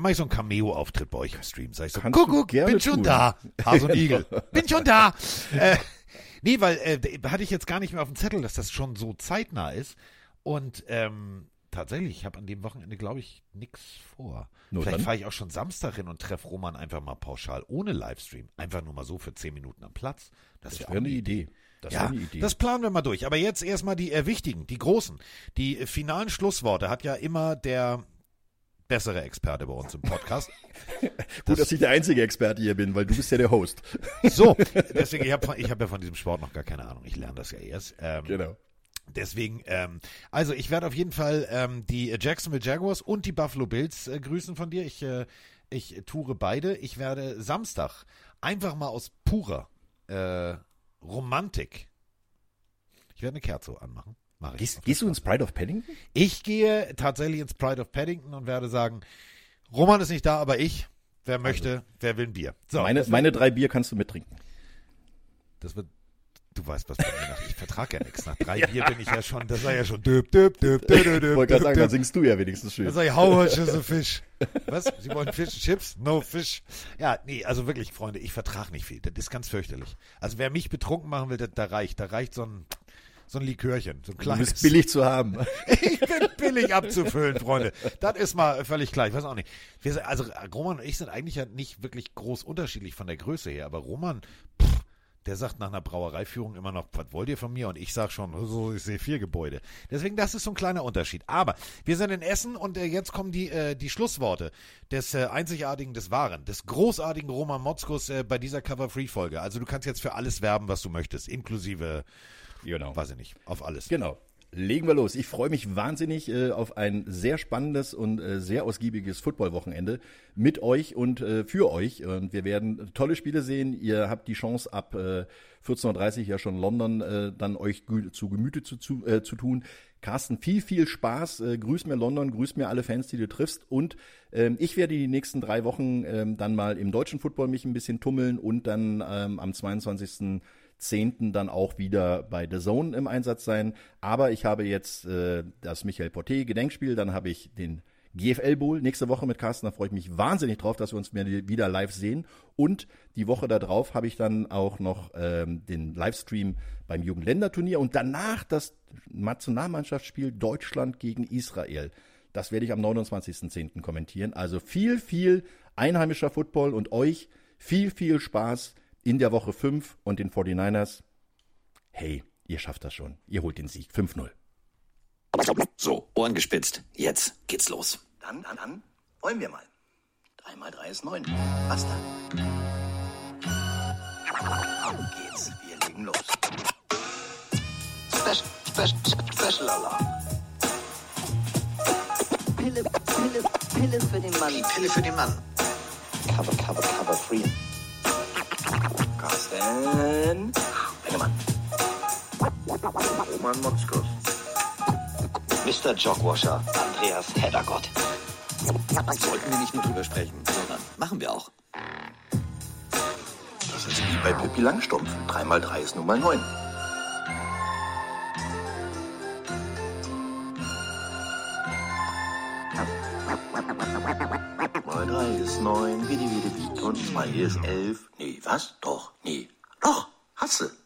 mach ich so einen Cameo-Auftritt bei euch im Stream. Sag ich so, Kannst du Kuckuck, gerne bin schon da. Hase und Igel, bin schon da. Äh, nee, weil äh, hatte ich jetzt gar nicht mehr auf dem Zettel, dass das schon so zeitnah ist. Und ähm, tatsächlich, ich habe an dem Wochenende, glaube ich, nix vor. Nur Vielleicht fahre ich auch schon Samstag hin und treffe Roman einfach mal pauschal ohne Livestream. Einfach nur mal so für zehn Minuten am Platz. Das, Das wäre wäre eine Idee. Das ja, das planen wir mal durch. Aber jetzt erstmal die äh, wichtigen, die großen. Die äh, finalen Schlussworte hat ja immer der bessere Experte bei uns im Podcast. Gut, dass ich der einzige Experte hier bin, weil du bist ja der Host. So, deswegen, ich habe ich hab ja von diesem Sport noch gar keine Ahnung. Ich lerne das ja erst. Ähm, genau. Deswegen, ähm, also ich werde auf jeden Fall ähm, die Jacksonville Jaguars und die Buffalo Bills äh, grüßen von dir. Ich, äh, ich toure beide. Ich werde Samstag einfach mal aus purer äh, Romantik. Ich werde eine Kerze anmachen. Gehst, gehst du ins Pride of Paddington? Ich gehe tatsächlich ins Pride of Paddington und werde sagen, Roman ist nicht da, aber ich. Wer möchte, wer will ein Bier? So, meine, meine drei Bier kannst du mittrinken. das wird. Du weißt, was bei mir nach. Ich vertrage ja nichts. Nach drei Bier bin ich ja schon. Das war ja schon. Döp, döp, döp, döp, döp, Ich wollte gerade sagen, döp. dann singst du ja wenigstens schön. Da sag ich, how much is a fish? Was? Sie wollen Fish and Chips? No fish. Ja, nee, also wirklich, Freunde, ich vertrage nicht viel. Das ist ganz fürchterlich. Also wer mich betrunken machen will, da, da reicht. Da reicht so ein, so ein Likörchen. So ein Du kleines. bist billig zu haben. Ich bin billig abzufüllen, Freunde. Das ist mal völlig klar. Ich weiß auch nicht. Wir sind, also Roman und ich sind eigentlich ja nicht wirklich groß unterschiedlich von der Größe her, aber Roman, pff, der sagt nach einer Brauereiführung immer noch, was wollt ihr von mir? Und ich sag schon, so, ich sehe vier Gebäude. Deswegen, das ist so ein kleiner Unterschied. Aber wir sind in Essen und äh, jetzt kommen die, äh, die Schlussworte des äh, einzigartigen, des wahren, des großartigen Roman Motzkus äh, bei dieser Cover-Free-Folge. Also du kannst jetzt für alles werben, was du möchtest, inklusive, Genau. weiß ich nicht, auf alles. Genau. Legen wir los. Ich freue mich wahnsinnig äh, auf ein sehr spannendes und äh, sehr ausgiebiges Footballwochenende mit euch und äh, für euch. Und wir werden tolle Spiele sehen. Ihr habt die Chance ab äh, 14.30 Uhr ja schon London äh, dann euch zu Gemüte zu, zu, äh, zu tun. Carsten, viel, viel Spaß. Äh, grüß mir London, grüß mir alle Fans, die du triffst. Und ähm, ich werde die nächsten drei Wochen ähm, dann mal im deutschen Football mich ein bisschen tummeln und dann ähm, am 22. 10. dann auch wieder bei The Zone im Einsatz sein. Aber ich habe jetzt äh, das Michael Porté Gedenkspiel, dann habe ich den GFL Bowl nächste Woche mit Carsten, da freue ich mich wahnsinnig drauf, dass wir uns wieder live sehen. Und die Woche darauf habe ich dann auch noch ähm, den Livestream beim Jugendländerturnier und danach das Nationalmannschaftsspiel Deutschland gegen Israel. Das werde ich am 29.10. kommentieren. Also viel, viel einheimischer Football und euch viel, viel Spaß in der Woche 5 und den 49ers. Hey, ihr schafft das schon. Ihr holt den Sieg 5-0. So, Ohren gespitzt. Jetzt geht's los. Dann, dann, dann wollen wir mal. 3 mal 3 ist 9. Was dann? Auf geht's. Wir legen los. Special, special, special Alarm. Pille, Pille, Pille für den Mann. Die Pille für den Mann. Cover, cover, cover, free. Carsten. Bengemann. Roman Motzkos. Mr. Jogwasher, Andreas Heddergott. Sollten wir nicht nur drüber sprechen, sondern machen wir auch. Das ist wie bei Pippi Langstumpf. 3 mal 3 ist nun mal 9. Mal 3 ist 9, wie die, wie die, wie und zwei hier ist elf. Nee, was? Doch, nee. Doch, hasse.